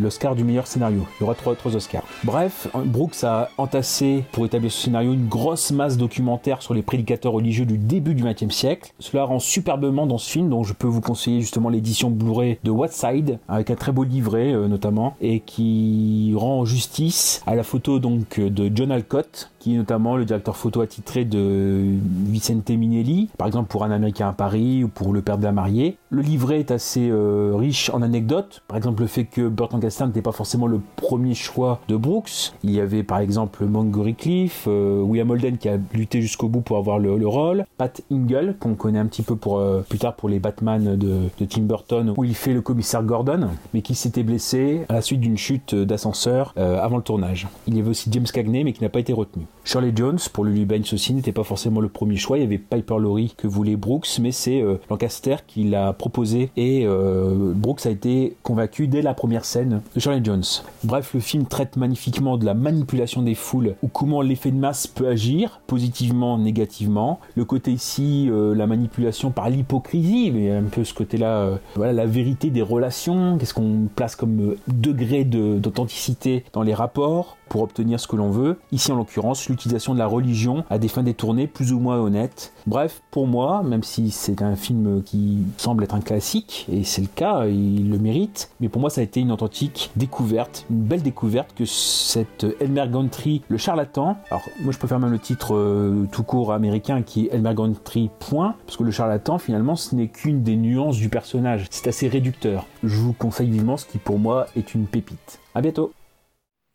S1: l'Oscar du meilleur scénario. Il y aura trois autres Oscars. Bref, Brooks a entassé pour établir ce scénario une grosse masse documentaire sur les prédicateurs religieux du début du XXe siècle. Cela rend superbement dans ce film, dont je peux vous conseiller justement l'édition Blu-ray de What Side, avec un très beau livret euh, notamment, et qui rend justice à la photo donc de John Alcott, qui est notamment le directeur photo attitré de Vicente Minelli, par exemple pour Un Américain à Paris ou pour Le Père de la Mariée. Le livret est assez euh, riche en anecdotes, par exemple le fait que Burton Caster n'était pas forcément le premier choix de Brooks. Il y avait par exemple Montgomery Cliff, euh, William Holden qui a lutté jusqu'au bout pour avoir le, rôle, Pat Ingle qu'on connaît un petit peu euh, plus tard pour les Batman de, de, Tim Burton où il fait le commissaire Gordon, mais qui s'était blessé à la suite d'une chute d'ascenseur avant le tournage. Il y avait aussi James Cagney mais qui n'a pas été retenu. Shirley Jones, pour Lulu Baines aussi, n'était pas forcément le premier choix. Il y avait Piper Laurie que voulait Brooks, mais c'est euh, Lancaster qui l'a proposé et euh, Brooks a été convaincu dès la première scène de Shirley Jones. Bref, le film traite magnifiquement de la manipulation des foules ou comment l'effet de masse peut agir, positivement, négativement. Le côté ici, euh, la manipulation par l'hypocrisie, mais un peu ce côté-là, voilà, la vérité des relations, qu'est-ce qu'on place comme degré d'authenticité dans les rapports pour obtenir ce que l'on veut. Ici, en l'occurrence, l'utilisation de la religion à des fins détournées plus ou moins honnêtes. Bref, pour moi, même si c'est un film qui semble être un classique, et c'est le cas, il le mérite, mais pour moi, ça a été une authentique découverte, une belle découverte que cette Elmer Gantry, le charlatan, alors moi je préfère même le titre euh, tout court américain qui est Elmer Gantry, point, parce que le charlatan, finalement, ce n'est qu'une des nuances du personnage. C'est assez réducteur. Je vous conseille vivement ce qui pour moi est une pépite. À bientôt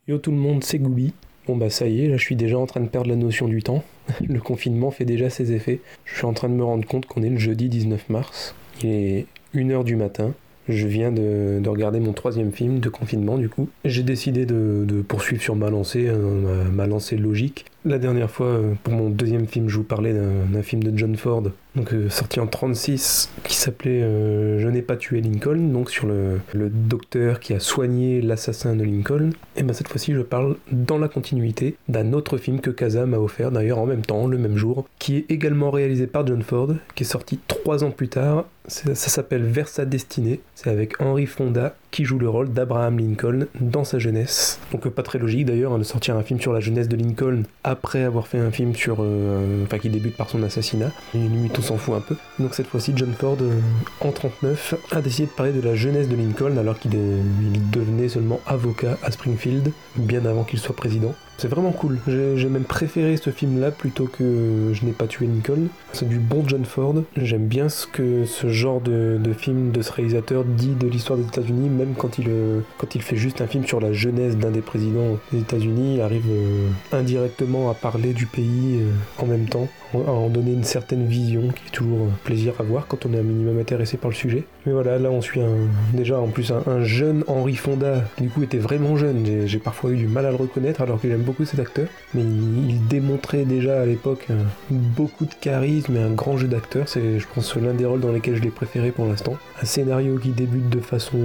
S2: Yo tout le monde, c'est Goubi. Bon bah ça y est, là je suis déjà en train de perdre la notion du temps. Le confinement fait déjà ses effets. Je suis en train de me rendre compte qu'on est le jeudi 19 mars. Il est 1h du matin. Je viens de, regarder mon troisième film de confinement du coup. J'ai décidé de, poursuivre sur ma lancée, euh, ma lancée logique. La dernière fois, euh, pour mon deuxième film, je vous parlais d'un film de John Ford, donc euh, sorti en 36, qui s'appelait euh, Je n'ai pas tué Lincoln, donc sur le, docteur qui a soigné l'assassin de Lincoln. Et bien cette fois-ci, je parle dans la continuité d'un autre film que Kaza m'a offert, d'ailleurs en même temps, le même jour, qui est également réalisé par John Ford, qui est sorti trois ans plus tard. Ça, ça s'appelle Vers sa destinée. C'est avec Henry Fonda qui joue le rôle d'Abraham Lincoln dans sa jeunesse. Donc pas très logique d'ailleurs hein, de sortir un film sur la jeunesse de Lincoln après avoir fait un film sur, euh, enfin qui débute par son assassinat. Et limite on s'en fout un peu. Donc cette fois-ci John Ford euh, en 39 a décidé de parler de la jeunesse de Lincoln alors qu'il devenait seulement avocat à Springfield bien avant qu'il soit président. C'est vraiment cool. J'ai même préféré ce film-là plutôt que Je n'ai pas tué Lincoln. C'est du bon John Ford. J'aime bien ce que ce genre de, film de ce réalisateur dit de l'histoire des États-Unis, même quand il, euh, quand il fait juste un film sur la jeunesse d'un des présidents des États-Unis, il arrive euh, indirectement à parler du pays euh, en même temps à en donner une certaine vision qui est toujours un plaisir à voir quand on est un minimum intéressé par le sujet. Mais voilà, là on suit un, déjà en plus un, jeune Henri Fonda qui du coup était vraiment jeune. J'ai parfois eu du mal à le reconnaître alors que j'aime beaucoup cet acteur. Mais il, démontrait déjà à l'époque euh, beaucoup de charisme et un grand jeu d'acteur. C'est je pense l'un des rôles dans lesquels je l'ai préféré pour l'instant. Un scénario qui débute de façon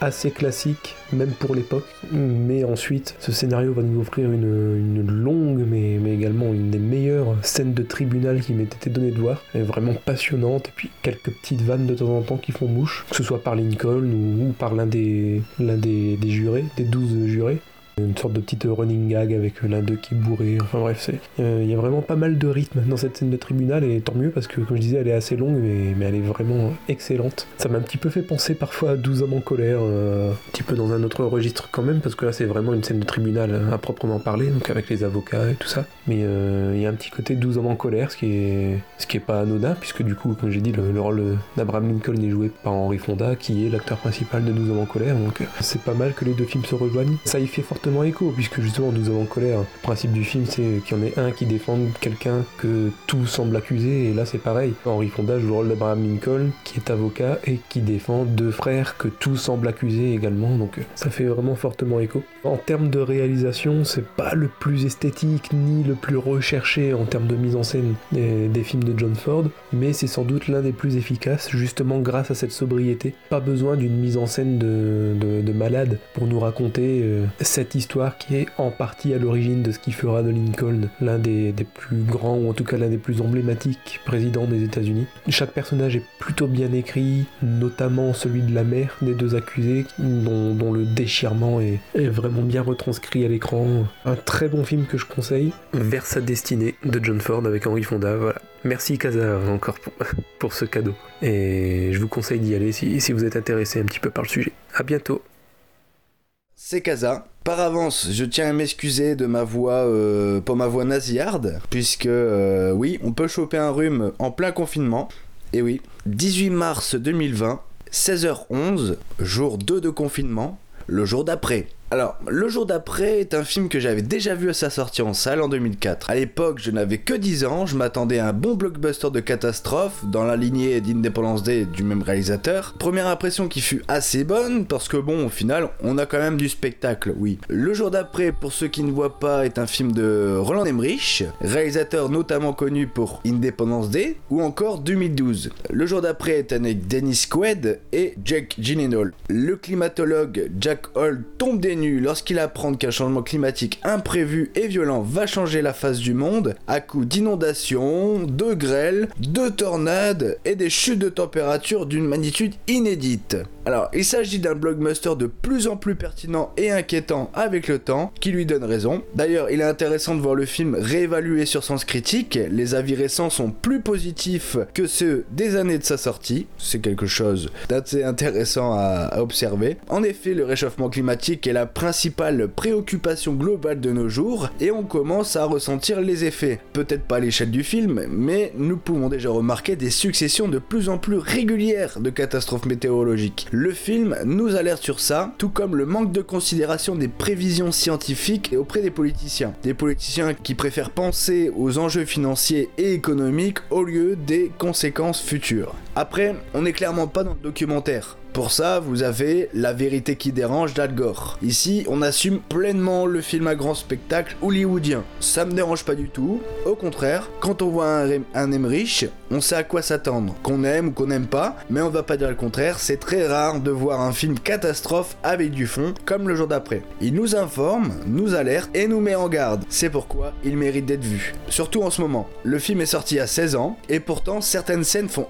S2: assez classique, même pour l'époque. Mais ensuite, ce scénario va nous offrir une, longue mais, également une des meilleures scènes de tribune qui m'était été donné de voir. Vraiment passionnante. Et puis quelques petites vannes de temps en temps qui font mouche, que ce soit par Lincoln ou, par l'un des, l'un des, des jurés, des douze jurés une sorte de petite running gag avec l'un d'eux qui est bourré. Enfin bref, c'est il y a vraiment pas mal de rythme dans cette scène de tribunal et tant mieux parce que comme je disais, elle est assez longue mais, mais elle est vraiment excellente. Ça m'a un petit peu fait penser parfois à 12 hommes en colère, euh, un petit peu dans un autre registre quand même parce que là c'est vraiment une scène de tribunal à proprement parler, donc avec les avocats et tout ça. Mais euh, il y a un petit côté 12 hommes en colère, ce qui est ce qui est pas anodin puisque du coup, comme j'ai dit, le, rôle d'Abraham Lincoln est joué par Henry Fonda qui est l'acteur principal de 12 hommes en colère, donc c'est pas mal que les deux films se rejoignent. Ça y fait fortement écho, puisque justement nous avons colère. Le principe du film, c'est qu'il y en ait un qui défend quelqu'un que tout semble accuser, et là c'est pareil. Henri Fonda joue le rôle d'Abraham Lincoln, qui est avocat et qui défend deux frères que tout semble accuser également, donc ça fait vraiment fortement écho. En termes de réalisation, c'est pas le plus esthétique ni le plus recherché en termes de mise en scène des, films de John Ford, mais c'est sans doute l'un des plus efficaces, justement grâce à cette sobriété. Pas besoin d'une mise en scène de, malade pour nous raconter euh, cette histoire qui est en partie à l'origine de ce qui fera de Lincoln l'un des, plus grands, ou en tout cas l'un des plus emblématiques présidents des États-Unis. Chaque personnage est plutôt bien écrit, notamment celui de la mère des deux accusés, dont, le déchirement est, vraiment bien retranscrit à l'écran. Un très bon film que je conseille, Vers sa destinée de John Ford avec Henry Fonda. Voilà. Merci Kaza encore pour, ce cadeau. Et je vous conseille d'y aller si, si vous êtes intéressé un petit peu par le sujet. A bientôt
S3: c'est Kaza. Par avance, je tiens à m'excuser de ma voix, euh, pour ma voix nasillarde, puisque euh, oui, on peut choper un rhume en plein confinement. Et oui, 18 mars 2020, 16h11, jour 2 de confinement, le jour d'après. Alors, Le jour d'après est un film que j'avais déjà vu à sa sortie en salle en 2004. À l'époque, je n'avais que 10 ans, je m'attendais à un bon blockbuster de catastrophe dans la lignée d'Independence Day du même réalisateur. Première impression qui fut assez bonne parce que bon, au final, on a quand même du spectacle, oui. Le jour d'après, pour ceux qui ne voient pas, est un film de Roland Emmerich, réalisateur notamment connu pour Independence Day ou encore 2012. Le jour d'après est avec Dennis Quaid et Jack Gyllenhaal. Le climatologue Jack Hall tombe des lorsqu'il apprend qu'un changement climatique imprévu et violent va changer la face du monde à coups d'inondations, de grêles, de tornades et des chutes de température d'une magnitude inédite. Alors, il s'agit d'un blockbuster de plus en plus pertinent et inquiétant avec le temps, qui lui donne raison. D'ailleurs, il est intéressant de voir le film réévalué sur sens critique. Les avis récents sont plus positifs que ceux des années de sa sortie. C'est quelque chose d'assez intéressant à, à observer. En effet, le réchauffement climatique est la principale préoccupation globale de nos jours et on commence à ressentir les effets. Peut-être pas à l'échelle du film, mais nous pouvons déjà remarquer des successions de plus en plus régulières de catastrophes météorologiques. Le film nous alerte sur ça, tout comme le manque de considération des prévisions scientifiques et auprès des politiciens. Des politiciens qui préfèrent penser aux enjeux financiers et économiques au lieu des conséquences futures. Après, on n'est clairement pas dans le documentaire. Pour ça, vous avez La vérité qui dérange d'Al Gore. Ici, on assume pleinement le film à grand spectacle hollywoodien. Ça me dérange pas du tout. Au contraire, quand on voit un, un Emmerich, on sait à quoi s'attendre. Qu'on aime ou qu'on n'aime pas, mais on va pas dire le contraire, c'est très rare de voir un film catastrophe avec du fond, comme le jour d'après. Il nous informe, nous alerte et nous met en garde. C'est pourquoi il mérite d'être vu. Surtout en ce moment. Le film est sorti à 16 ans, et pourtant certaines scènes font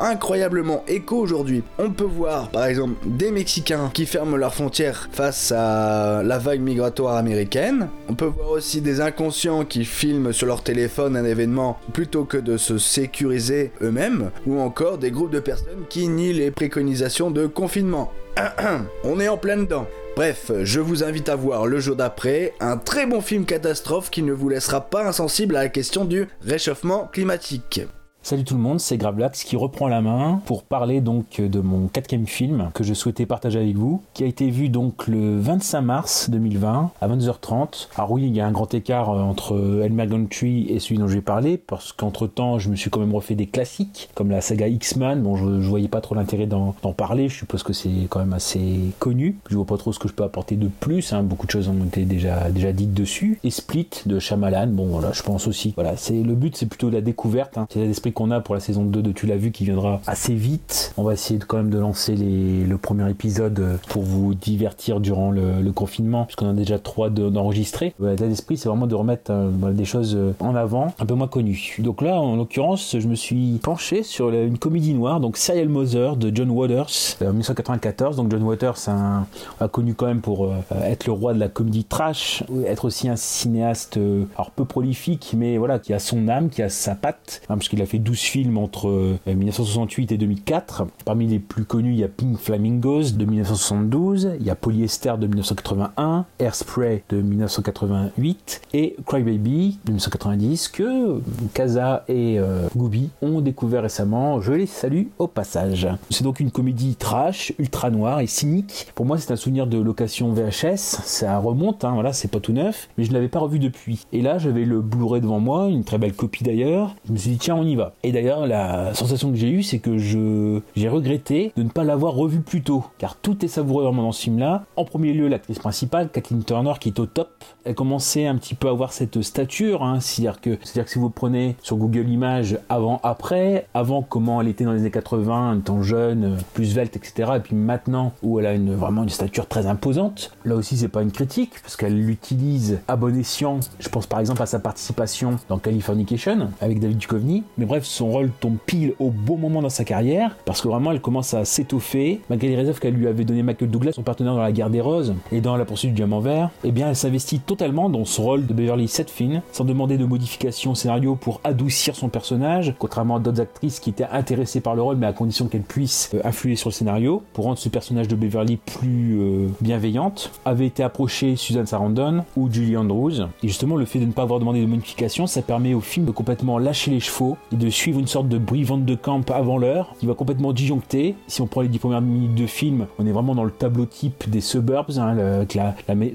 S3: écho aujourd'hui. On peut voir, par exemple, des Mexicains qui ferment leurs frontières face à la vague migratoire américaine. On peut voir aussi des inconscients qui filment sur leur téléphone un événement plutôt que de se sécuriser eux-mêmes, ou encore des groupes de personnes qui nient les préconisations de confinement. On est en plein dedans. Bref, je vous invite à voir le jour d'après, un très bon film catastrophe qui ne vous laissera pas insensible à la question du réchauffement climatique.
S1: Salut tout le monde, c'est Gravelax qui reprend la main pour parler donc de mon quatrième film que je souhaitais partager avec vous, qui a été vu donc le 25 mars 2020 à 22h30. Alors oui, il y a un grand écart euh, entre Elmer Gantry et celui dont je vais parler, parce qu'entre temps, je me suis quand même refait des classiques, comme la saga X-Men. Bon, je, je voyais pas trop l'intérêt d'en parler, je suppose que c'est quand même assez connu. Je vois pas trop ce que je peux apporter de plus, hein. beaucoup de choses ont été déjà, déjà dites dessus. Et Split de Shyamalan, bon voilà, je pense aussi. Voilà, c'est le but, c'est plutôt la découverte, hein. c'est l'esprit qu'on a pour la saison 2 de Tu l'as vu qui viendra assez vite. On va essayer quand même de lancer le premier épisode pour vous divertir durant le, confinement, puisqu'on a déjà trois d'enregistrer. De, L'état d'esprit, c'est vraiment de remettre euh, des choses en avant, un peu moins connues. Donc là, en l'occurrence, je me suis penché sur une comédie noire, donc Serial Mother de John Waters, en 1994. Donc John Waters, un, a connu quand même pour euh, être le roi de la comédie trash, être aussi un cinéaste, euh, alors peu prolifique, mais voilà, qui a son âme, qui a sa patte, hein, puisqu'il a fait 12 films entre 1968 et 2004. Parmi les plus connus, il y a Pink Flamingos de 1972, il y a Polyester de 1981, Airspray de 1988 et Crybaby de 1990 que Kaza et euh, Gooby ont découvert récemment. Je les salue au passage. C'est donc une comédie trash, ultra noire et cynique. Pour moi, c'est un souvenir de location VHS. Ça remonte, hein, voilà, c'est pas tout neuf, mais je ne l'avais pas revu depuis. Et là, j'avais le Blu-ray devant moi, une très belle copie d'ailleurs. Je me suis dit, tiens, on y va. Et d'ailleurs, la sensation que j'ai eue, c'est que je j'ai regretté de ne pas l'avoir revu plus tôt, car tout est savoureux vraiment dans ce film-là. En premier lieu, l'actrice principale, Kathleen Turner, qui est au top. Elle commençait un petit peu à avoir cette stature, hein, c'est-à-dire que c'est-à-dire que si vous prenez sur Google Images avant, après, avant comment elle était dans les années 80, étant jeune, plus velte, etc. Et puis maintenant où elle a vraiment une stature très imposante. Là aussi, c'est pas une critique parce qu'elle l'utilise à bon escient. Je pense par exemple à sa participation dans Californication avec David Duchovny. Mais bref, son rôle tombe pile au bon moment dans sa carrière parce que vraiment elle commence à s'étoffer malgré les réserves qu'elle lui avait donné Michael Douglas, son partenaire dans La Guerre des Roses et dans La poursuite du diamant vert. Eh bien, elle s'investit totalement dans ce rôle de Beverly Setfin sans demander de modification au scénario pour adoucir son personnage, contrairement à d'autres actrices qui étaient intéressées par le rôle mais à condition qu'elle puisse euh, influer sur le scénario pour rendre ce personnage de Beverly plus euh, bienveillante. Avait été approchée Susan Sarandon ou Julie Andrews et justement le fait de ne pas avoir demandé de modification, ça permet au film de complètement lâcher les chevaux et de suivre une sorte de Brie Van de Camp avant l'heure, qui va complètement disjoncter. Si on prend les dix premières minutes de film, on est vraiment dans le tableau type des suburbs, hein, avec la,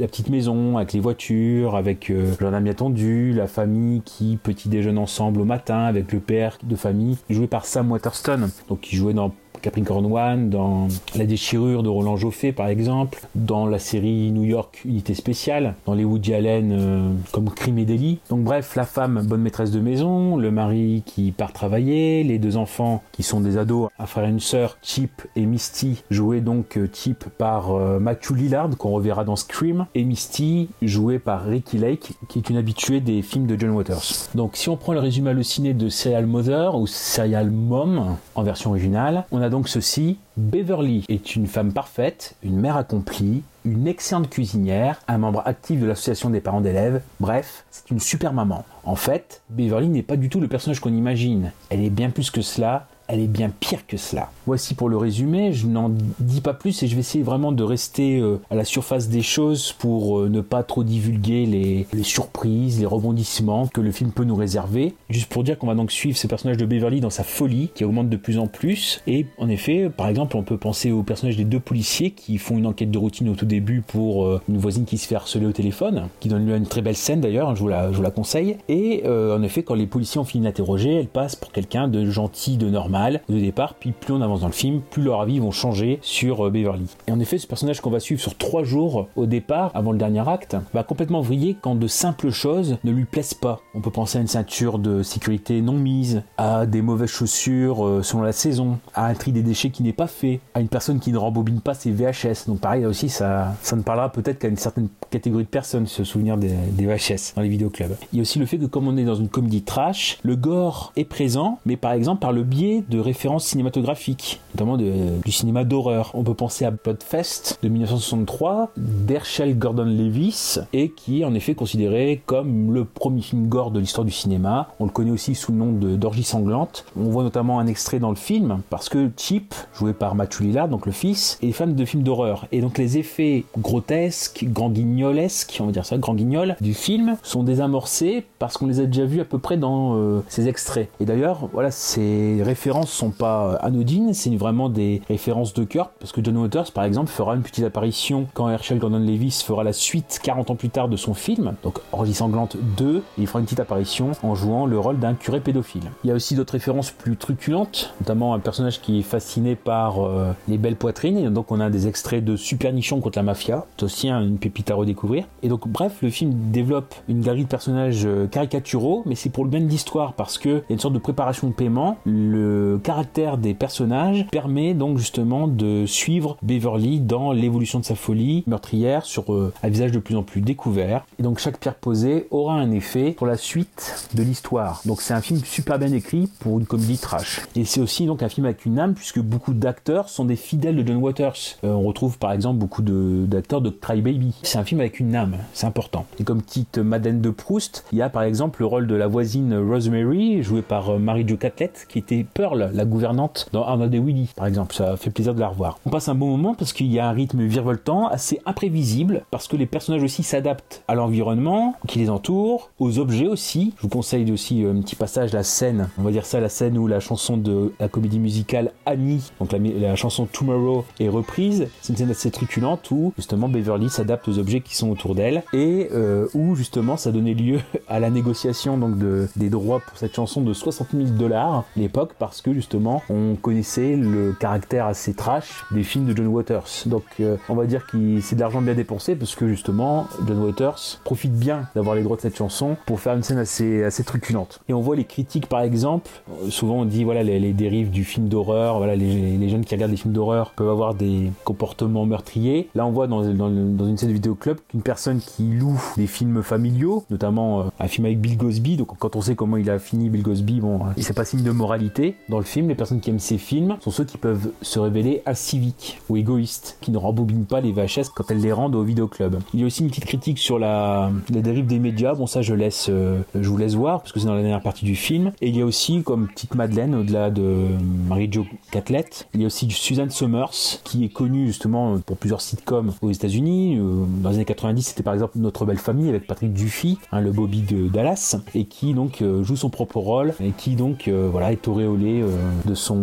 S1: petite maison, avec les voitures, avec euh, le jardin bien tendu, la famille qui petit déjeune ensemble au matin, avec le père de famille, joué par Sam Waterston, donc qui jouait dans Capricorn One, dans La déchirure de Roland Joffé par exemple, dans la série New York Unité spéciale, dans les Woody Allen euh, comme Crime et délit. Donc bref, la femme bonne maîtresse de maison, le mari qui part travailler, les deux enfants qui sont des ados, un frère et une sœur, Chip et Misty, joués donc euh, Chip par euh, Matthew Lillard qu'on reverra dans Scream, et Misty jouée par Ricky Lake qui est une habituée des films de John Waters. Donc si on prend le résumé halluciné de Serial Mother ou Serial Mom en version originale, on a donc ceci. Beverly est une femme parfaite, une mère accomplie, une excellente cuisinière, un membre actif de l'association des parents d'élèves. Bref, c'est une super maman. En fait, Beverly n'est pas du tout le personnage qu'on imagine. Elle est bien plus que cela. Elle est bien pire que cela. Voici pour le résumé, je n'en dis pas plus et je vais essayer vraiment de rester euh, à la surface des choses pour euh, ne pas trop divulguer les, surprises, les rebondissements que le film peut nous réserver. Juste pour dire qu'on va donc suivre ce personnage de Beverly dans sa folie qui augmente de plus en plus. Et en effet, par exemple, on peut penser au personnage des deux policiers qui font une enquête de routine au tout début pour euh, une voisine qui se fait harceler au téléphone, qui donne lieu à une très belle scène d'ailleurs, je vous la, je vous la conseille. Et en effet, quand les policiers ont fini de l'interroger, elle passe pour quelqu'un de gentil, de normal au départ, puis plus on avance dans le film, plus leurs avis vont changer sur euh, Beverly. Et en effet, ce personnage qu'on va suivre sur trois jours au départ, avant le dernier acte, va complètement vriller quand de simples choses ne lui plaisent pas. On peut penser à une ceinture de sécurité non mise, à des mauvaises chaussures euh, selon la saison, à un tri des déchets qui n'est pas fait, à une personne qui ne rembobine pas ses VHS. Donc pareil, là aussi, ça, ça ne parlera peut-être qu'à une certaine catégorie de personnes, se souvenir des, des VHS dans les vidéoclubs. Il y a aussi le fait que comme on est dans une comédie trash, le gore est présent, mais par exemple par le biais de références cinématographiques, notamment du cinéma d'horreur. On peut penser à Bloodfest de 1963 d'Herschel Gordon Levis et qui est en effet considéré comme le premier film gore de l'histoire du cinéma. On le connaît aussi sous le nom de d'Orgie sanglante. On voit notamment un extrait dans le film parce que Chip, joué par Matthew Lillard, donc le fils, est fan de films d'horreur et donc les effets grotesques, grand guignolesques, on va dire ça, grand guignol du film sont désamorcés parce qu'on les a déjà vus à peu près dans euh, ces extraits. Et d'ailleurs, voilà, ces références sont pas euh, anodines, c'est vraiment des références de cœur parce que John Waters, par exemple, fera une petite apparition quand Herschel Gordon Levis fera la suite 40 ans plus tard de son film, donc Orgie sanglante 2, et il fera une petite apparition en jouant le rôle d'un curé pédophile. Il y a aussi d'autres références plus truculentes, notamment un personnage qui est fasciné par euh, les belles poitrines, et donc on a des extraits de Super Nichon contre la mafia, c'est aussi une pépite à redécouvrir. Et donc bref, le film développe une galerie de personnages euh, caricaturaux, mais c'est pour le bien de l'histoire parce que il y a une sorte de préparation de paiement. Le caractère des personnages permet donc justement de suivre Beverly dans l'évolution de sa folie meurtrière sur euh, un visage de plus en plus découvert. Et donc chaque pierre posée aura un effet pour la suite de l'histoire. Donc c'est un film super bien écrit pour une comédie trash. Et c'est aussi donc un film avec une âme puisque beaucoup d'acteurs sont des fidèles de John Waters. Euh, on retrouve par exemple beaucoup d'acteurs de, Cry Baby. C'est un film avec une âme, c'est important. Et comme petite Madeleine de Proust, il y a par exemple le rôle de la voisine Rosemary, jouée par euh, Mary-Jo Catlett, qui était La gouvernante dans Arnold et Willy, par exemple. Ça fait plaisir de la revoir. On passe un bon moment parce qu'il y a un rythme virevoltant, assez imprévisible, parce que les personnages aussi s'adaptent à l'environnement qui les entoure, aux objets aussi. Je vous conseille aussi euh, un petit passage, la scène, on va dire ça, la scène où la chanson de la comédie musicale Annie, donc la, chanson Tomorrow est reprise. C'est une scène assez truculente où justement Beverly s'adapte aux objets qui sont autour d'elle et euh, où justement ça donnait lieu à la négociation donc de, des droits pour cette chanson de 60 000 dollars à l'époque parce justement on connaissait le caractère assez trash des films de John Waters. Donc euh, on va dire que c'est de l'argent bien dépensé parce que justement John Waters profite bien d'avoir les droits de cette chanson pour faire une scène assez, assez truculente. Et on voit les critiques par exemple, euh, souvent on dit voilà les, dérives du film d'horreur, voilà les, jeunes qui regardent les films d'horreur peuvent avoir des comportements meurtriers. Là on voit dans, dans, une scène de vidéoclub qu'une personne qui loue des films familiaux, notamment euh, un film avec Bill Cosby, donc quand on sait comment il a fini Bill Cosby, bon, c'est pas signe de moralité. Le film, les personnes qui aiment ces films sont ceux qui peuvent se révéler aciviques ou égoïstes, qui ne rembobinent pas les VHS quand elles les rendent au vidéoclub. Il y a aussi une petite critique sur la, dérive des médias. Bon, ça, je laisse, euh, je vous laisse voir parce que c'est dans la dernière partie du film. Et il y a aussi, comme petite Madeleine, au-delà de Marie-Jo Catlett, il y a aussi Suzanne Summers, qui est connue justement pour plusieurs sitcoms aux États-Unis. Euh, Dans les années 90, c'était par exemple Notre Belle Famille avec Patrick Duffy, hein, le Bobby de Dallas, et qui donc euh, joue son propre rôle et qui donc euh, voilà est auréolé euh, de son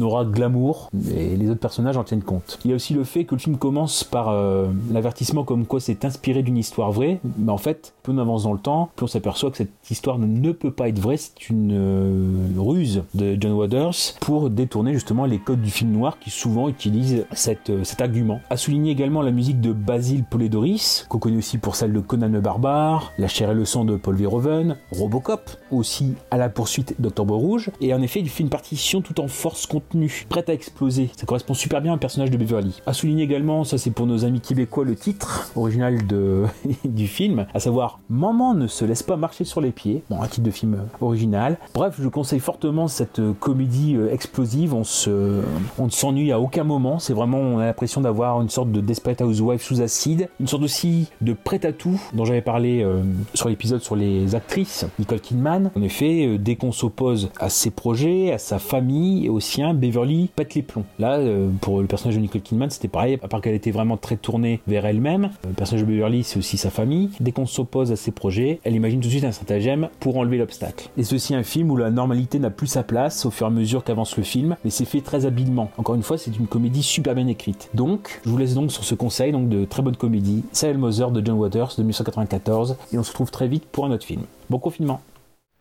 S1: aura glamour et les autres personnages en tiennent compte. Il y a aussi le fait que le film commence par euh, l'avertissement comme quoi c'est inspiré d'une histoire vraie, mais en fait, plus on avance dans le temps, plus on s'aperçoit que cette histoire ne peut pas être vraie, c'est une euh, ruse de John Waters pour détourner justement les codes du film noir qui souvent utilisent cet argument. À souligner également la musique de Basil Polidoris, qu'on connaît aussi pour celle de Conan le Barbare, La chair et le sang de Paul Verhoeven, Robocop, aussi à la poursuite d'Octobre Rouge, et en effet, fait une partition tout en force contenue, prête à exploser. Ça correspond super bien au personnage de Beverly. À souligner également, ça c'est pour nos amis québécois, le titre original de, du film, à savoir Maman ne se laisse pas marcher sur les pieds. Bon, un titre de film euh, original. Bref, je conseille fortement cette euh, comédie euh, explosive. On se, on ne s'ennuie à aucun moment. C'est vraiment, on a l'impression d'avoir une sorte de Desperate Housewife sous acide, une sorte aussi de prêt à tout dont j'avais parlé sur l'épisode sur les actrices. Nicole Kidman. En effet, dès qu'on s'oppose à ses projets, à sa famille et au sien, Beverly pète les plombs. Là, euh, pour le personnage de Nicole Kidman, c'était pareil, à part qu'elle était vraiment très tournée vers elle-même. Euh, Le personnage de Beverly, c'est aussi sa famille. Dès qu'on s'oppose à ses projets, elle imagine tout de suite un stratagème pour enlever l'obstacle. Et ceci un film où la normalité n'a plus sa place au fur et à mesure qu'avance le film, mais c'est fait très habilement. Encore une fois, c'est une comédie super bien écrite. Donc, je vous laisse donc sur ce conseil de très bonne comédie, Samuel Mother de John Waters de 1994, et on se retrouve très vite pour un autre film. Bon confinement.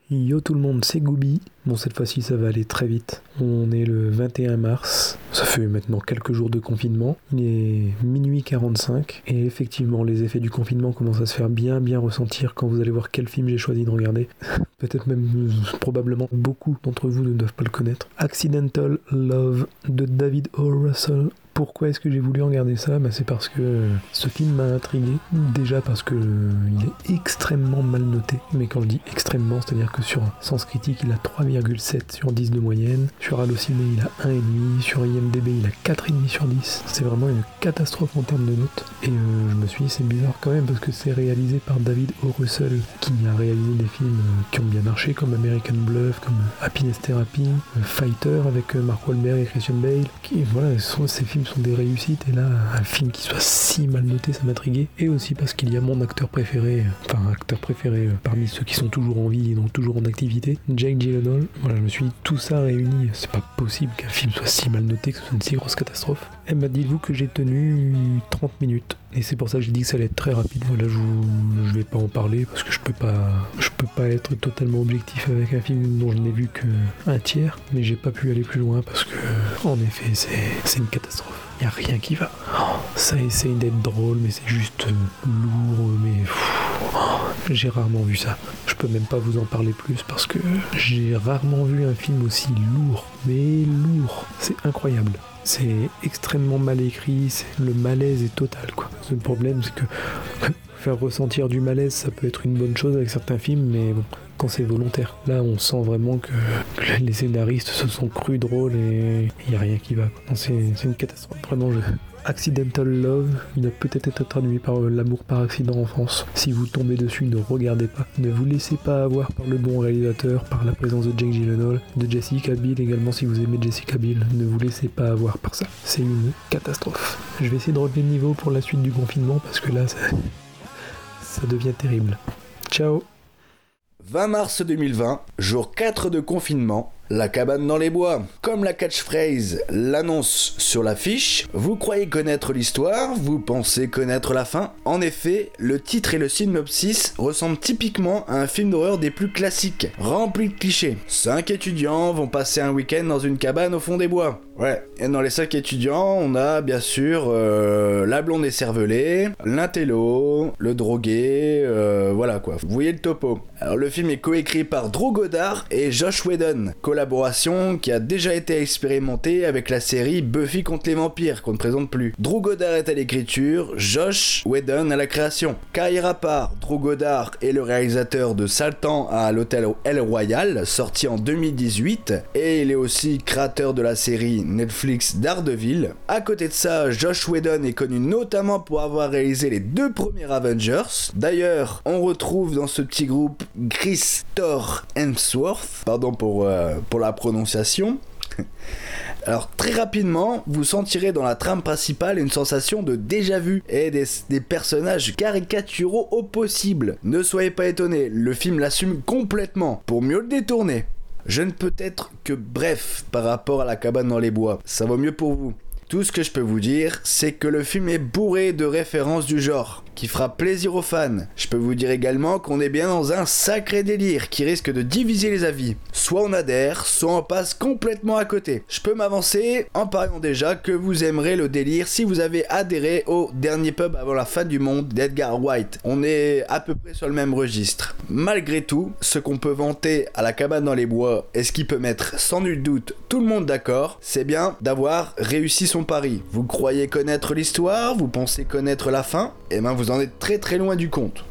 S2: Yo tout le monde, c'est Gooby. Bon, cette fois-ci, ça va aller très vite. On est le 21 mars. Ça fait maintenant quelques jours de confinement. Il est minuit 45. Et effectivement, les effets du confinement commencent à se faire bien, bien ressentir quand vous allez voir quel film j'ai choisi de regarder. Peut-être même, euh, probablement, beaucoup d'entre vous ne doivent pas le connaître. Accidental Love de David O. Russell. Pourquoi est-ce que j'ai voulu regarder ça? Bah, C'est parce que ce film m'a intrigué. Déjà parce que euh, il est extrêmement mal noté. Mais quand je dis extrêmement, c'est-à-dire que sur Sens Critique, il a 3,7 sur 10 de moyenne. Sur Allociné, il a 1,5. Sur IMDB, il a 4,5 sur 10. C'est vraiment une catastrophe en termes de notes. Et euh, je me suis dit, c'est bizarre quand même parce que c'est réalisé par David O. Russell, qui a réalisé des films euh, qui ont bien marché, comme American Bluff, comme Happiness Therapy, euh, Fighter avec euh, Mark Wahlberg et Christian Bale. Voilà, ces films sont des réussites. Et là, un film qui soit si mal noté, ça m'intriguait. Et aussi parce qu'il y a mon acteur préféré, euh, enfin acteur préféré euh, parmi ceux qui sont toujours en vie et donc toujours en activité, Jake Gyllenhaal. Voilà, je me suis dit, tout ça réuni, c'est pas possible qu'un film soit si mal noté, que ce soit une si grosse catastrophe. Eh ben, dites-vous que j'ai tenu 30 minutes. Et c'est pour ça que j'ai dit que ça allait être très rapide. Voilà, je, vous, vais pas en parler parce que je peux pas, je peux pas être totalement objectif avec un film dont je n'ai vu que un tiers. Mais j'ai pas pu aller plus loin parce que, en effet, c'est, une catastrophe. Y a rien qui va. Ça essaye d'être drôle, mais c'est juste lourd. Mais j'ai rarement vu ça. Je peux même pas vous en parler plus parce que j'ai rarement vu un film aussi lourd. Mais lourd, c'est incroyable. C'est extrêmement mal écrit, le malaise est total. Le problème c'est que faire ressentir du malaise ça peut être une bonne chose avec certains films mais bon, quand c'est volontaire. Là on sent vraiment que, les scénaristes se sont crus drôles et il n'y a rien qui va. c'est une catastrophe. Vraiment je... Accidental Love, il a peut-être été traduit par euh, l'amour par accident en France. Si vous tombez dessus, ne regardez pas. Ne vous laissez pas avoir par le bon réalisateur, par la présence de Jake Gyllenhaal, de Jessica Biel également si vous aimez Jessica Biel. Ne vous laissez pas avoir par ça. C'est une catastrophe. Je vais essayer de relever le niveau pour la suite du confinement parce que là, ça, ça devient terrible. Ciao
S3: 20 mars 2020, jour 4 de confinement, la cabane dans les bois. Comme la catchphrase l'annonce sur l'affiche, vous croyez connaître l'histoire, vous pensez connaître la fin. En effet, le titre et le synopsis ressemblent typiquement à un film d'horreur des plus classiques, rempli de clichés. Cinq étudiants vont passer un week-end dans une cabane au fond des bois. Ouais, et dans les cinq étudiants, on a bien sûr euh, la blonde écervelée, l'intello, le drogué, euh, voilà quoi. Vous voyez le topo. Alors le film est coécrit par Drew Goddard et Josh Whedon, collaboration qui a déjà été expérimentée avec la série Buffy contre les vampires qu'on ne présente plus. Drew Goddard est à l'écriture, Josh Whedon à la création. À part, Drew Goddard est le réalisateur de Saltan à l'hôtel El Royal, sorti en 2018, et il est aussi créateur de la série Netflix Daredevil. À côté de ça, Josh Whedon est connu notamment pour avoir réalisé les deux premiers Avengers. D'ailleurs, on retrouve dans ce petit groupe Chris Thor Hemsworth, pardon pour, euh, pour la prononciation. Alors très rapidement, vous sentirez dans la trame principale une sensation de déjà vu et des, des personnages caricaturaux au possible. Ne soyez pas étonnés, le film l'assume complètement pour mieux le détourner. Je ne peux être que bref par rapport à la cabane dans les bois, ça vaut mieux pour vous. Tout ce que je peux vous dire, c'est que le film est bourré de références du genre, qui fera plaisir aux fans. Je peux vous dire également qu'on est bien dans un sacré délire qui risque de diviser les avis. Soit on adhère, soit on passe complètement à côté. Je peux m'avancer en pariant déjà que vous aimerez le délire si vous avez adhéré au dernier pub avant la fin du monde d'Edgar White. On est à peu près sur le même registre. Malgré tout, ce qu'on peut vanter à la cabane dans les bois et ce qui peut mettre sans nul doute tout le monde d'accord, c'est bien d'avoir réussi son pari. Vous croyez connaître l'histoire, vous pensez connaître la fin, et ben vous en êtes très très loin du compte.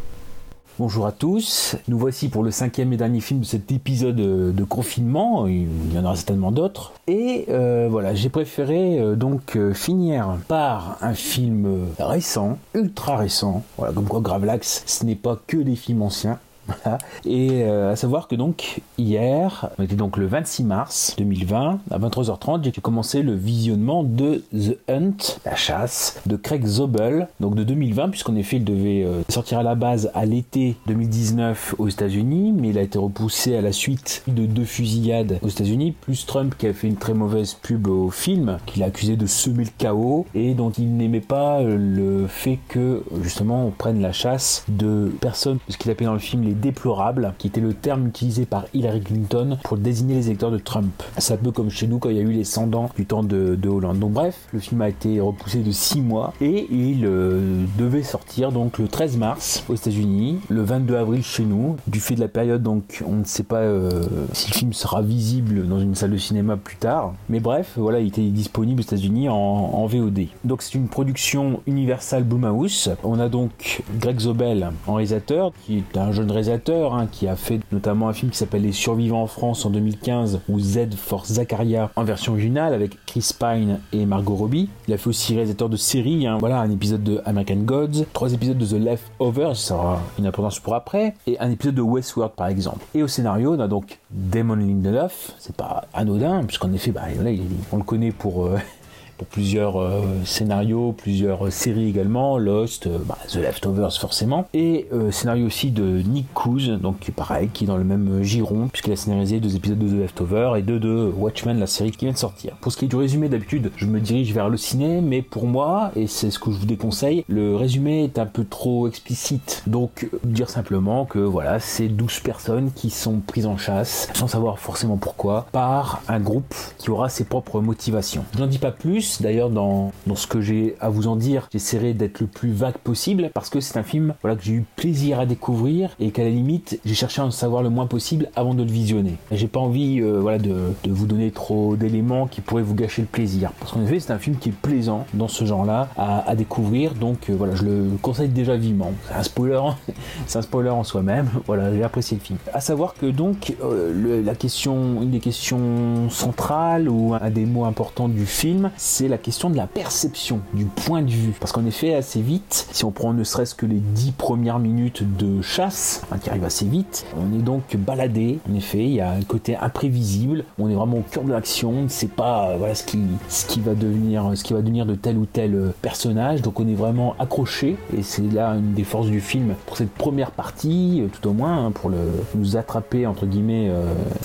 S1: Bonjour à tous, nous voici pour le cinquième et dernier film de cet épisode euh, de confinement, il y en aura certainement d'autres. Et euh, voilà, j'ai préféré euh, donc finir par un film récent, ultra récent, voilà, comme quoi Gravelax, ce n'est pas que des films anciens. Et euh, à savoir que donc hier, on donc le 26 mars 2020, à 23h30, j'ai commencé le visionnement de The Hunt, la chasse, de Craig Zobel, donc de 2020, puisqu'en effet il devait euh, sortir à la base à l'été 2019 aux États-Unis, mais il a été repoussé à la suite de deux fusillades aux États-Unis, plus Trump qui a fait une très mauvaise pub au film, qu'il a accusé de semer le chaos et dont il n'aimait pas euh, le fait que justement on prenne la chasse de personnes, ce qu'il appelait dans le film les déplorables, qui était le terme utilisé par Hillary Clinton pour désigner les électeurs de Trump. C'est un peu comme chez nous quand il y a eu les cendants du temps de, de Hollande. Donc bref, le film a été repoussé de 6 mois et il euh, devait sortir donc le 13 mars aux États-Unis, le 22 avril chez nous. Du fait de la période, donc on ne sait pas euh, si le film sera visible dans une salle de cinéma plus tard. Mais bref, voilà, il était disponible aux États-Unis en, en VOD. Donc c'est une production Universal Blumhouse. On a donc Greg Zobel en réalisateur, qui est un jeune réalisateur hein, qui a fait notamment un film qui s'appelle Les Survivants en France en 2015 ou Z for Zakaria en version originale avec Chris Pine et Margot Robbie. Il a fait aussi réalisateur de séries, hein, voilà un épisode de American Gods, trois épisodes de The Leftovers, ça aura une importance pour après, et un épisode de Westworld par exemple. Et au scénario, on a donc Damon Lindelof, c'est pas anodin puisqu'en effet, bah, il- on le connaît pour euh, pour plusieurs euh, scénarios, plusieurs séries également, Lost, euh, bah, The Leftovers forcément, et euh, scénario aussi de Nick Coos, donc qui est pareil, qui est dans le même giron, puisqu'il a scénarisé deux épisodes de The Leftovers et deux de Watchmen, la série qui vient de sortir. Pour ce qui est du résumé, d'habitude, je me dirige vers le ciné, mais pour moi, et c'est ce que je vous déconseille, le résumé est un peu trop explicite. Donc, dire simplement que voilà, c'est 12 personnes qui sont prises en chasse, sans savoir forcément pourquoi, par un groupe qui aura ses propres motivations. Je n'en dis pas plus, d'ailleurs, dans, ce que j'ai à vous en dire, j'essaierai d'être le plus vague possible, parce que c'est un film voilà, que j'ai eu plaisir à découvrir, et qu'à la limite, j'ai cherché à en savoir le moins possible avant de le visionner. J'ai pas envie euh, voilà, de, vous donner trop d'éléments qui pourraient vous gâcher le plaisir. Parce qu'en effet, c'est un film qui est plaisant dans ce genre-là à, découvrir, donc euh, voilà, je le conseille déjà vivement. C'est un spoiler, spoiler en soi-même. Voilà, j'ai apprécié le film. À savoir que donc euh, la question, une des questions centrales ou un des mots importants du film, la question de la perception, du point de vue. Parce qu'en effet, assez vite, si on prend ne serait-ce que les dix premières minutes de chasse, hein, qui arrivent assez vite, on est donc baladé. En effet, il y a un côté imprévisible. On est vraiment au cœur de l'action. On ne sait pas euh, voilà ce qui, va devenir, de tel ou tel euh, personnage. Donc on est vraiment accroché. Et c'est là une des forces du film pour cette première partie, euh, tout au moins, hein, pour nous attraper entre guillemets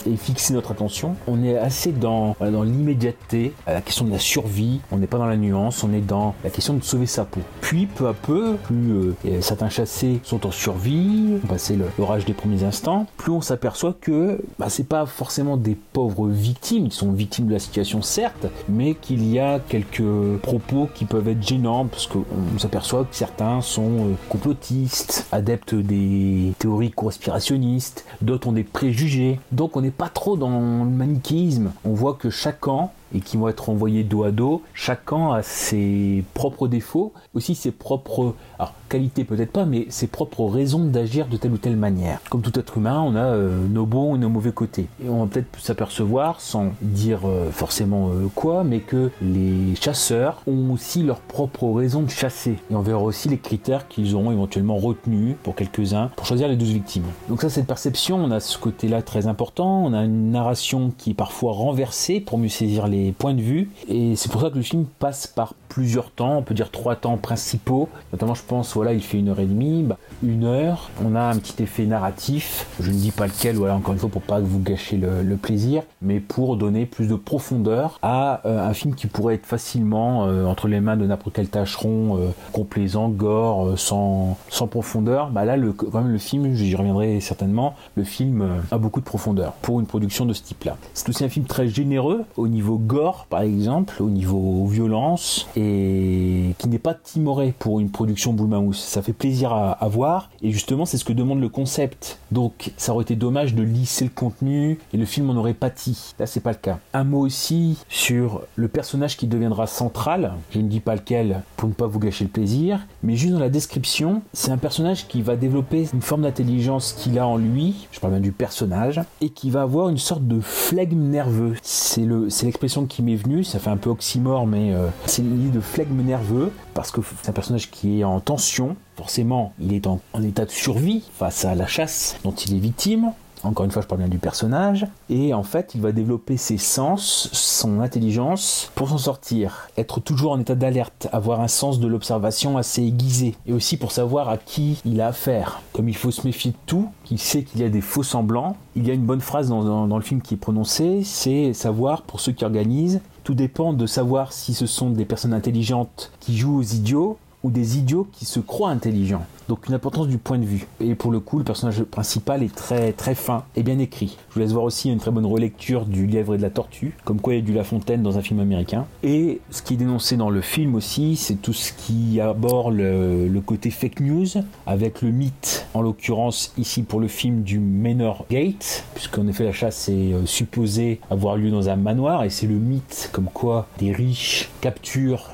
S1: et fixer notre attention. On est assez dans, dans l'immédiateté, à la question de la survie on n'est pas dans la nuance, on est dans la question de sauver sa peau. Puis peu à peu, plus euh, certains chassés sont en survie, passer l'orage des premiers instants, plus on s'aperçoit que bah, c'est pas forcément des pauvres victimes qui sont victimes de la situation certes, mais qu'il y a quelques propos qui peuvent être gênants parce qu'on s'aperçoit que certains sont euh, complotistes, adeptes des théories conspirationnistes, d'autres ont des préjugés. Donc on n'est pas trop dans le manichéisme. On voit que chacun et qui vont être envoyés dos à dos. Chacun a ses propres défauts, aussi ses propres alors, qualités peut-être pas, mais ses propres raisons d'agir de telle ou telle manière. Comme tout être humain, on a euh, nos bons et nos mauvais côtés. Et on va peut-être s'apercevoir, sans dire euh, forcément euh, quoi, mais que les chasseurs ont aussi leurs propres raisons de chasser. Et on verra aussi les critères qu'ils auront éventuellement retenus pour quelques-uns pour choisir les 12 victimes. Donc ça, cette perception, on a ce côté-là très important. On a une narration qui est parfois renversée pour mieux saisir les points de vue. Et c'est pour ça que le film passe par plusieurs temps, on peut dire trois temps principaux. Notamment, je pense, voilà, il fait une heure et demie, bah, une heure. On a un petit effet narratif. Je ne dis pas lequel, voilà, encore une fois, pour pas vous gâcher le, plaisir, mais pour donner plus de profondeur à euh, un film qui pourrait être facilement euh, entre les mains de n'importe quel tâcheron, euh, complaisant, gore, sans, sans profondeur. Bah là, le, quand même, le film, j'y reviendrai certainement, le film a beaucoup de profondeur pour une production de ce type-là. C'est aussi un film très généreux au niveau gore, par exemple, au niveau violence et qui n'est pas timoré pour une production Ça fait plaisir à, voir et justement c'est ce que demande le concept. Donc ça aurait été dommage de lisser le contenu et le film en aurait pâti. Là c'est pas le cas. Un mot aussi sur le personnage qui deviendra central. Je ne dis pas lequel pour ne pas vous gâcher le plaisir, mais juste dans la description, c'est un personnage qui va développer une forme d'intelligence qu'il a en lui. Je parle bien du personnage et qui va avoir une sorte de flegme nerveux. C'est le c'est l'expression qui m'est venue. Ça fait un peu oxymore, mais euh, c'est de flegme nerveux, parce que c'est un personnage qui est en tension, forcément il est en, état de survie face à la chasse dont il est victime, encore une fois, je parle bien du personnage. Et en fait, il va développer ses sens, son intelligence pour s'en sortir. Être toujours en état d'alerte, avoir un sens de l'observation assez aiguisé. Et aussi pour savoir à qui il a affaire. Comme il faut se méfier de tout, qu'il sait qu'il y a des faux semblants. Il y a une bonne phrase dans, dans le film qui est prononcée, c'est savoir pour ceux qui organisent. Tout dépend de savoir si ce sont des personnes intelligentes qui jouent aux idiots ou des idiots qui se croient intelligents. Donc une importance du point de vue. Et pour le coup, le personnage principal est très très fin et bien écrit. Je vous laisse voir aussi une très bonne relecture du Lièvre et de la Tortue, comme quoi il y a du La Fontaine dans un film américain. Et ce qui est dénoncé dans le film aussi, c'est tout ce qui aborde le, côté fake news, avec le mythe, en l'occurrence ici pour le film du Manor Gate, puisqu'en effet la chasse est euh, supposée avoir lieu dans un manoir, et c'est le mythe comme quoi des riches capturent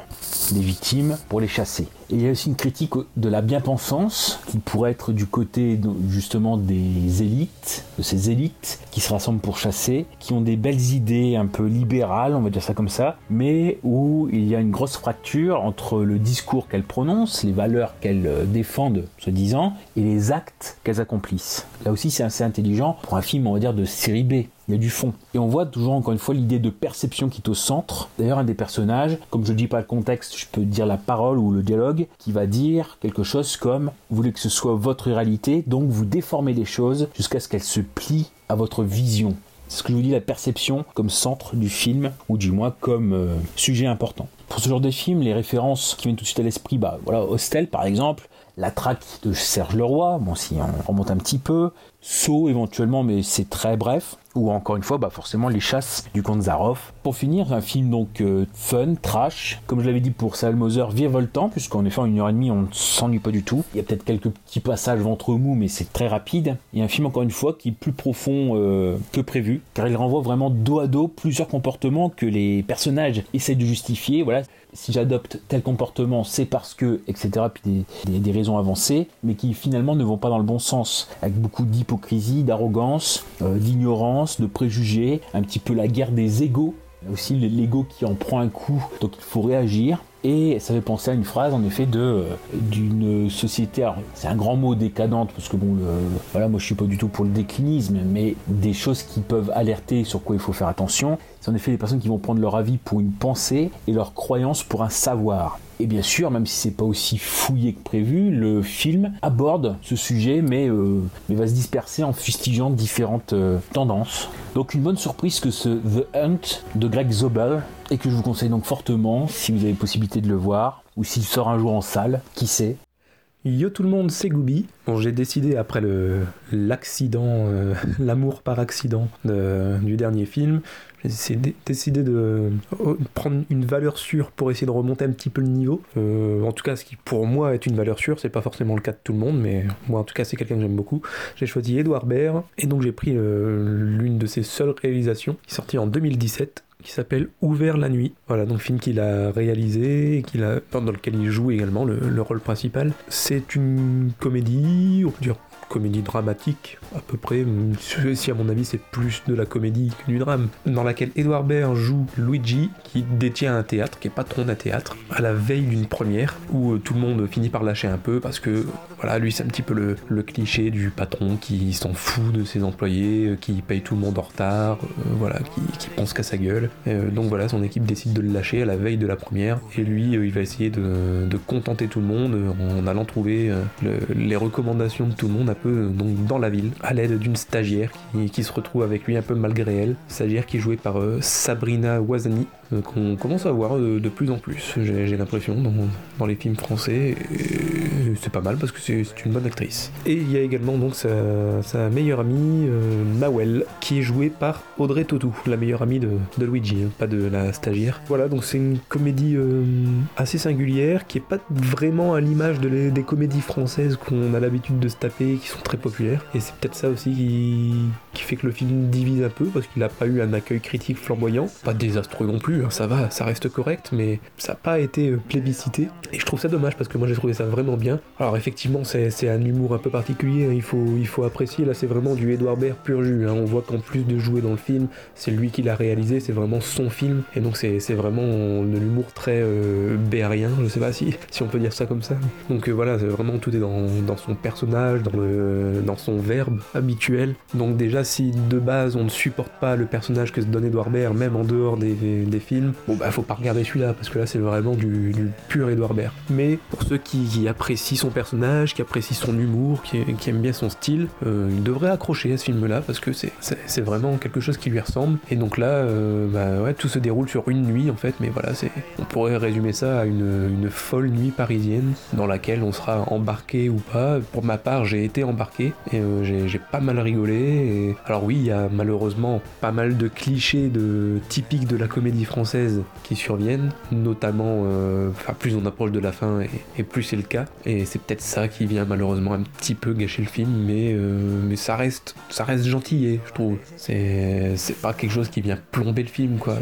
S1: des victimes pour les chasser. Et il y a aussi une critique de la bien-pensance qui pourrait être du côté justement des élites, de ces élites qui se rassemblent pour chasser, qui ont des belles idées un peu libérales, on va dire ça comme ça, mais où il y a une grosse fracture entre le discours qu'elles prononcent, les valeurs qu'elles euh, défendent, se disant, et les actes qu'elles accomplissent. Là aussi, c'est assez intelligent pour un film, on va dire, de série B il y a du fond. Et on voit toujours encore une fois l'idée de perception qui est au centre. D'ailleurs, un des personnages, comme je ne dis pas le contexte, je peux dire la parole ou le dialogue, qui va dire quelque chose comme vous voulez que ce soit votre réalité, donc vous déformez les choses jusqu'à ce qu'elles se plient à votre vision. C'est ce que je vous dis, la perception comme centre du film, ou du moins comme euh, sujet important. Pour ce genre de film, les références qui viennent tout de suite à l'esprit, bah voilà, Hostel par exemple, la traque de Serge Leroy, bon si on remonte un petit peu, Saut éventuellement, mais c'est très bref. Ou encore une fois, bah forcément les chasses du comte Zaroff. Pour finir, un film donc euh, fun, trash, comme je l'avais dit pour Salmoser, virevoltant, puisqu'en effet en une heure et demie on ne s'ennuie pas du tout. Il y a peut-être quelques petits passages ventre mou, mais c'est très rapide. Et un film encore une fois qui est plus profond euh, que prévu, car il renvoie vraiment dos à dos plusieurs comportements que les personnages essaient de justifier. Voilà, si j'adopte tel comportement, c'est parce que, etc. Puis des, raisons avancées, mais qui finalement ne vont pas dans le bon sens, avec beaucoup d'hypocrisie, d'arrogance, euh, d'ignorance, de préjugés, un petit peu la guerre des égaux. Aussi l'ego qui en prend un coup, donc il faut réagir. Et ça fait penser à une phrase en effet de euh, d'une société. c'est un grand mot décadente parce que bon, voilà, moi je suis pas du tout pour le déclinisme, mais des choses qui peuvent alerter sur quoi il faut faire attention. C'est en effet les personnes qui vont prendre leur avis pour une pensée et leur croyance pour un savoir. Et bien sûr, même si c'est pas aussi fouillé que prévu, le film aborde ce sujet, mais, euh, mais va se disperser en fustigeant différentes euh, tendances. Donc une bonne surprise que ce The Hunt de Greg Zobel et que je vous conseille donc fortement si vous avez possibilité de le voir ou s'il sort un jour en salle, qui sait.
S2: Yo tout le monde, c'est Gooby. Bon, j'ai décidé après le l'accident, euh, l'amour par accident de- du dernier film, j'ai dé- décidé de euh, prendre une valeur sûre pour essayer de remonter un petit peu le niveau. Euh, en tout cas, ce qui pour moi est une valeur sûre, c'est pas forcément le cas de tout le monde, mais moi en tout cas c'est quelqu'un que j'aime beaucoup. J'ai choisi Edouard Baird et donc j'ai pris euh, l'une de ses seules réalisations, qui est sortie en 2017 qui s'appelle Ouvert la nuit. Voilà, donc film qu'il a réalisé qu'il a, dans lequel il joue également le, le rôle principal. C'est une comédie, on dire comédie dramatique à peu près, si à mon avis c'est plus de la comédie que du drame, dans laquelle Edouard Baird joue Luigi qui détient un théâtre, qui est patron d'un théâtre, à la veille d'une première où euh, tout le monde finit par lâcher un peu parce que voilà, lui c'est un petit peu le, cliché du patron qui s'en fout de ses employés, euh, qui paye tout le monde en retard, euh, voilà, qui, pense qu'à sa gueule. Donc voilà, son équipe décide de le lâcher à la veille de la première et lui il va essayer de, contenter tout le monde en allant trouver le- les recommandations de tout le monde peu euh, donc dans la ville à l'aide d'une stagiaire qui, se retrouve avec lui un peu malgré elle. Stagiaire qui est jouée par euh, Sabrina Ouazani euh, qu'on commence à voir euh, de plus en plus, j'ai l'impression, dans, dans les films français. C'est pas mal parce que c'est une bonne actrice. Et il y a également donc sa, meilleure amie, euh, Nawel, qui est jouée par Audrey Tautou, la meilleure amie de, Luigi, hein, pas de la stagiaire. Voilà, donc c'est une comédie euh, assez singulière qui est pas vraiment à l'image des comédies françaises qu'on a l'habitude de se taper, sont très populaires. Et c'est peut-être ça aussi qui, qui fait que le film divise un peu parce qu'il n'a pas eu un accueil critique flamboyant, pas désastreux non plus, hein, ça va, ça reste correct, mais ça n'a pas été euh, plébiscité. Et je trouve ça dommage parce que moi j'ai trouvé ça vraiment bien. Alors effectivement, c'est un humour un peu particulier, hein, il, faut, il faut apprécier. Là, c'est vraiment du Edouard Baird pur jus. hein. On voit qu'en plus de jouer dans le film, c'est lui qui l'a réalisé, c'est vraiment son film. Et donc c'est vraiment de l'humour très euh, béarien, je sais pas si, si on peut dire ça comme ça. Donc euh, voilà, vraiment tout est dans, dans son personnage, dans, le, dans son verbe habituel. Donc déjà, si de base on ne supporte pas le personnage que se donne Edouard Baird, même en dehors des, des films, bon bah faut pas regarder celui-là, parce que là c'est vraiment du, pur Edouard Baird. Mais pour ceux qui, apprécient son personnage, qui apprécient son humour, qui, aiment bien son style, euh, ils devraient accrocher à ce film-là, parce que c'est- vraiment quelque chose qui lui ressemble. Et donc là, euh, bah ouais, tout se déroule sur une nuit en fait, mais voilà, on pourrait résumer ça à une, une folle nuit parisienne dans laquelle on sera embarqué ou pas. Pour ma part, j'ai été embarqué et euh, j'ai pas mal rigolé. Alors oui, il y a malheureusement pas mal de clichés de typiques de la comédie française qui surviennent, notamment, euh, plus on approche de la fin et, plus c'est le cas. Et c'est peut-être ça qui vient malheureusement un petit peu gâcher le film, mais euh, mais ça reste ça reste gentillé, je trouve. C'est pas quelque chose qui vient plomber le film quoi.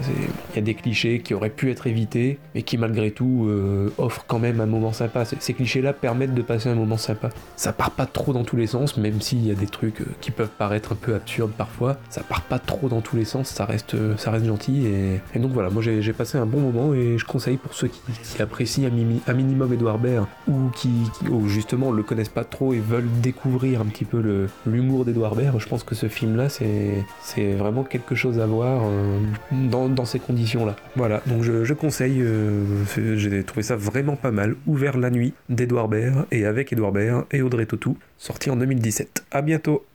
S2: Il y a des clichés qui auraient pu être évités, mais qui malgré tout euh, offrent quand même un moment sympa. Ces- Ces clichés-là permettent de passer un moment sympa. Ça part pas trop dans tous les sens, même s'il y a des trucs qui peuvent paraître un peu parfois. Ça part pas trop dans tous les sens, ça reste, euh, ça reste gentil. Et, donc voilà, moi j'ai passé un bon moment et je conseille pour ceux qui, apprécient un, minimum Edouard Baird ou qui, ou justement le connaissent pas trop et veulent découvrir un petit peu l'humour d'Edouard Baird, je pense que ce film-là c'est c'est vraiment quelque chose à voir euh, dans, ces conditions-là. Voilà, donc je, conseille, euh, j'ai trouvé ça vraiment pas mal. Ouvert la nuit d'Edouard Baird et avec Edouard Baird et Audrey Tautou, sorti en 2017. À bientôt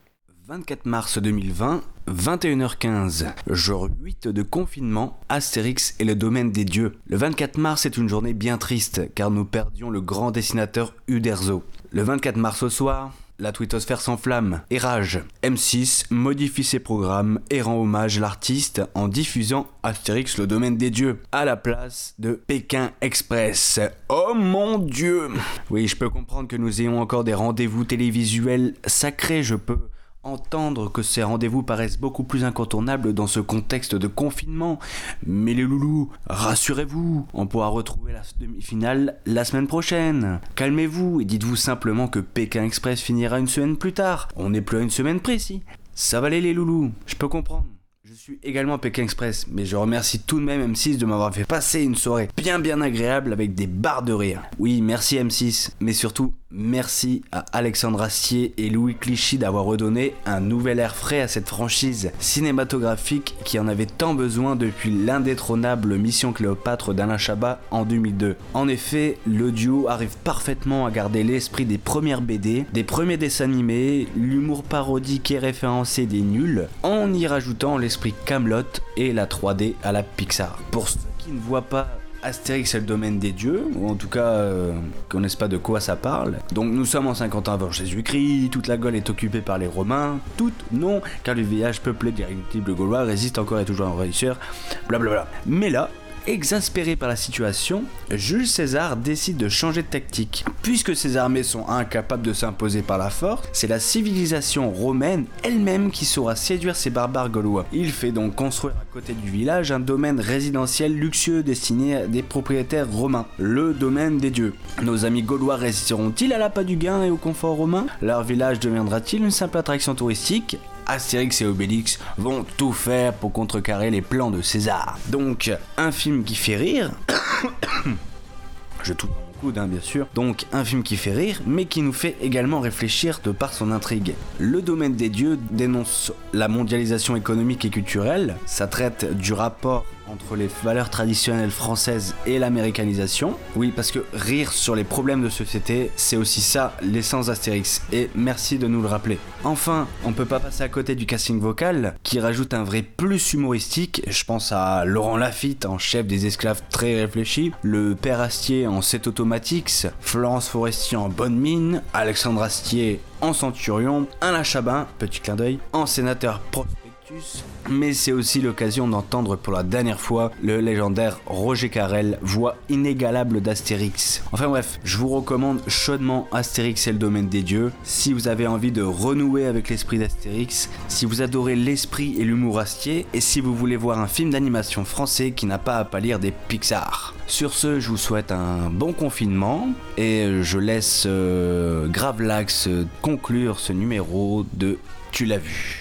S3: 24 mars 2020, 21h15, jour 8 de confinement, Astérix et le domaine des dieux. Le 24 mars est une journée bien triste car nous perdions le grand dessinateur Uderzo. Le 24 mars au soir, la twittosphère s'enflamme et rage. M6 modifie ses programmes et rend hommage à l'artiste en diffusant Astérix le domaine des dieux à la place de Pékin Express. Oh mon dieu Oui, je peux comprendre que nous ayons encore des rendez-vous télévisuels sacrés, je peux entendre que ces rendez-vous paraissent beaucoup plus incontournables dans ce contexte de confinement. Mais les loulous, rassurez-vous, on pourra retrouver la demi-finale la semaine prochaine. Calmez-vous et dites-vous simplement que Pékin Express finira une semaine plus tard. On n'est plus à une semaine ici. Ça va aller les loulous, je peux comprendre. Je suis également Pékin Express, mais je remercie tout de même M6 de m'avoir fait passer une soirée bien bien agréable avec des barres de rire. Oui, merci M6, mais surtout merci à Alexandre Astier et Louis Clichy d'avoir redonné un nouvel air frais à cette franchise cinématographique qui en avait tant besoin depuis l'indétrônable Mission Cléopâtre d'Alain Chabat en 2002. En effet, le duo arrive parfaitement à garder l'esprit des premières BD, des premiers dessins animés, l'humour parodique et référencé des nuls, en y rajoutant l'esprit Camelot et la 3D à la Pixar. Pour ceux qui ne voient pas Astérix est le domaine des dieux, ou en tout cas euh, connaissent pas de quoi ça parle. Donc nous sommes en 50 ans avant Jésus-Christ, toute la Gaule est occupée par les Romains, toute non, car le village peuplé d'irréductibles Gaulois résiste encore et toujours en réussir, blablabla. Mais là, Exaspéré par la situation, Jules César décide de changer de tactique. Puisque ses armées sont incapables de s'imposer par la force, c'est la civilisation romaine elle-même qui saura séduire ces barbares gaulois. Il fait donc construire à côté du village un domaine résidentiel luxueux destiné à des propriétaires romains, le domaine des dieux. Nos amis gaulois résisteront-ils à l'appât du gain et au confort romain? Leur village deviendra-t-il une simple attraction touristique? Astérix et Obélix vont tout faire pour contrecarrer les plans de César. Donc, un film qui fait rire. Je hein, bien sûr. Donc, un film qui fait rire, mais qui nous fait également réfléchir de par son intrigue. Le domaine des dieux dénonce la mondialisation économique et culturelle. Ça traite du rapport entre les valeurs traditionnelles françaises et l'américanisation. Oui, parce que rire sur les problèmes de société, c'est aussi ça l'essence d'Astérix. Et merci de nous le rappeler. Enfin, on peut pas passer à côté du casting vocal, qui rajoute un vrai plus humoristique. Je pense à Laurent Lafitte en chef des esclaves très réfléchi, le père Astier en 7 Automatics, Florence Forestier en bonne mine, Alexandre Astier en centurion, Alain Chabin, petit clin d'œil, en sénateur mais c'est aussi l'occasion d'entendre pour la dernière fois le légendaire Roger Carrel, voix inégalable d'Astérix. Enfin bref, je vous recommande chaudement Astérix et le domaine des dieux. Si vous avez envie de renouer avec l'esprit d'Astérix, si vous adorez l'esprit et l'humour Astier, et si vous voulez voir un film d'animation français qui n'a pas à pâlir des Pixar. Sur ce, je vous souhaite un bon confinement et je laisse euh, Gravelax conclure ce numéro de Tu l'as vu.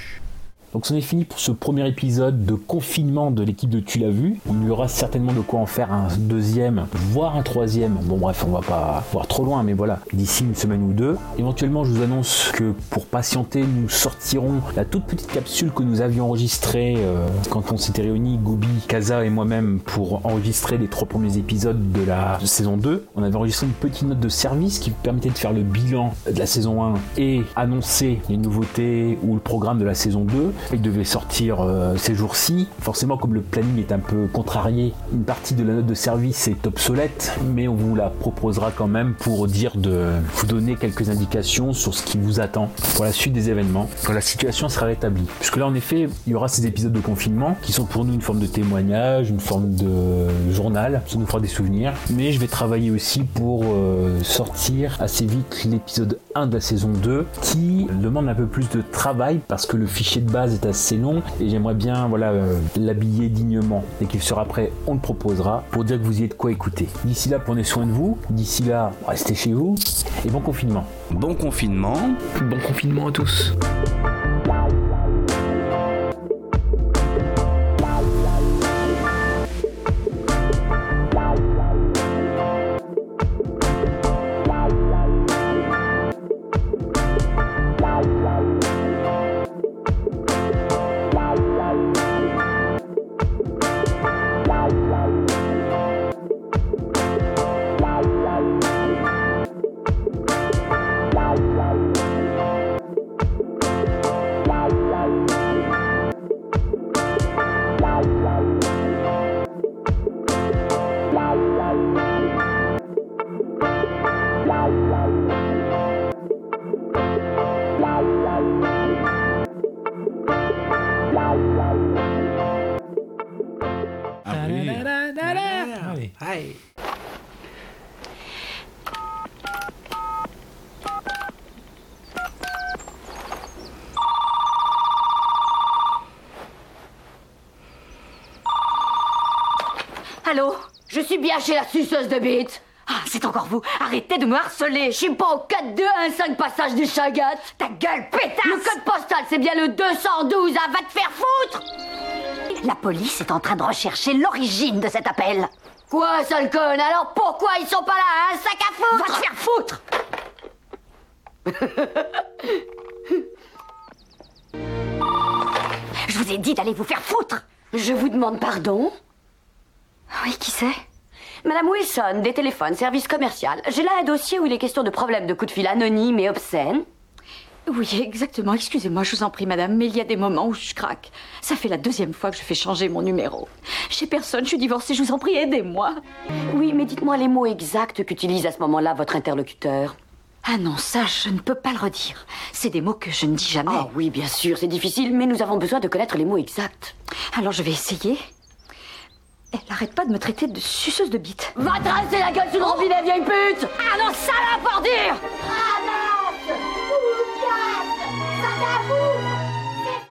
S1: Donc c'en est fini pour ce premier épisode de confinement de l'équipe de Tu l'as vu. Il y aura certainement de quoi en faire un deuxième, voire un troisième. Bon bref, on va pas voir trop loin, mais voilà, d'ici une semaine ou deux. Éventuellement, je vous annonce que pour patienter, nous sortirons la toute petite capsule que nous avions enregistrée euh, quand on s'était réunis, Goubi, Kaza et moi-même, pour enregistrer les trois premiers épisodes de la saison 2. On avait enregistré une petite note de service qui permettait de faire le bilan de la saison 1 et annoncer les nouveautés ou le programme de la saison 2. Il devait sortir euh, ces jours-ci. Forcément, comme le planning est un peu contrarié, une partie de la note de service est obsolète, mais on vous la proposera quand même pour dire de vous donner quelques indications sur ce qui vous attend pour la suite des événements quand la situation sera rétablie. Puisque là, en effet, il y aura ces épisodes de confinement qui sont pour nous une forme de témoignage, une forme de journal. Ça nous fera des souvenirs. Mais je vais travailler aussi pour euh, sortir assez vite l'épisode 1 de la saison 2 qui demande un peu plus de travail parce que le fichier de base est assez long et j'aimerais bien voilà euh, l'habiller dignement. Dès qu'il sera prêt, on le proposera pour dire que vous y êtes quoi écouter. D'ici là, prenez soin de vous. D'ici là, restez chez vous et bon confinement.
S3: Bon confinement.
S4: Bon confinement à tous.
S5: Je suis bien chez la suceuse de bite. Ah, c'est encore vous. Arrêtez de me harceler. Je suis pas au 4215 passage du Chagat. Ta gueule, pétasse Le code postal, c'est bien le 212. Ah, va te faire foutre La police est en train de rechercher l'origine de cet appel. Quoi, sale conne? Alors pourquoi ils sont pas là Un sac à foutre Va te faire foutre Je vous ai dit d'aller vous faire foutre Je vous demande pardon Oui, qui c'est? Madame Wilson, des téléphones, service commercial. J'ai là un dossier où il est question de problèmes de coups de fil anonymes et obscènes.
S6: Oui, exactement. Excusez-moi, je vous en prie, madame, mais il y a des moments où je craque. Ça fait la deuxième fois que je fais changer mon numéro. J'ai personne, je suis divorcée, je vous en prie, aidez-moi.
S5: Oui, mais dites-moi les mots exacts qu'utilise à ce moment-là votre interlocuteur.
S6: Ah non, ça, je ne peux pas le redire. C'est des mots que je ne dis jamais.
S5: Ah oui, bien sûr, c'est difficile, mais nous avons besoin de connaître les mots exacts.
S6: Alors je vais essayer. Elle n'arrête pas de me traiter de suceuse de bite.
S5: Va te rincer la gueule sous le robinet, vieille pute Ah non, salope ordure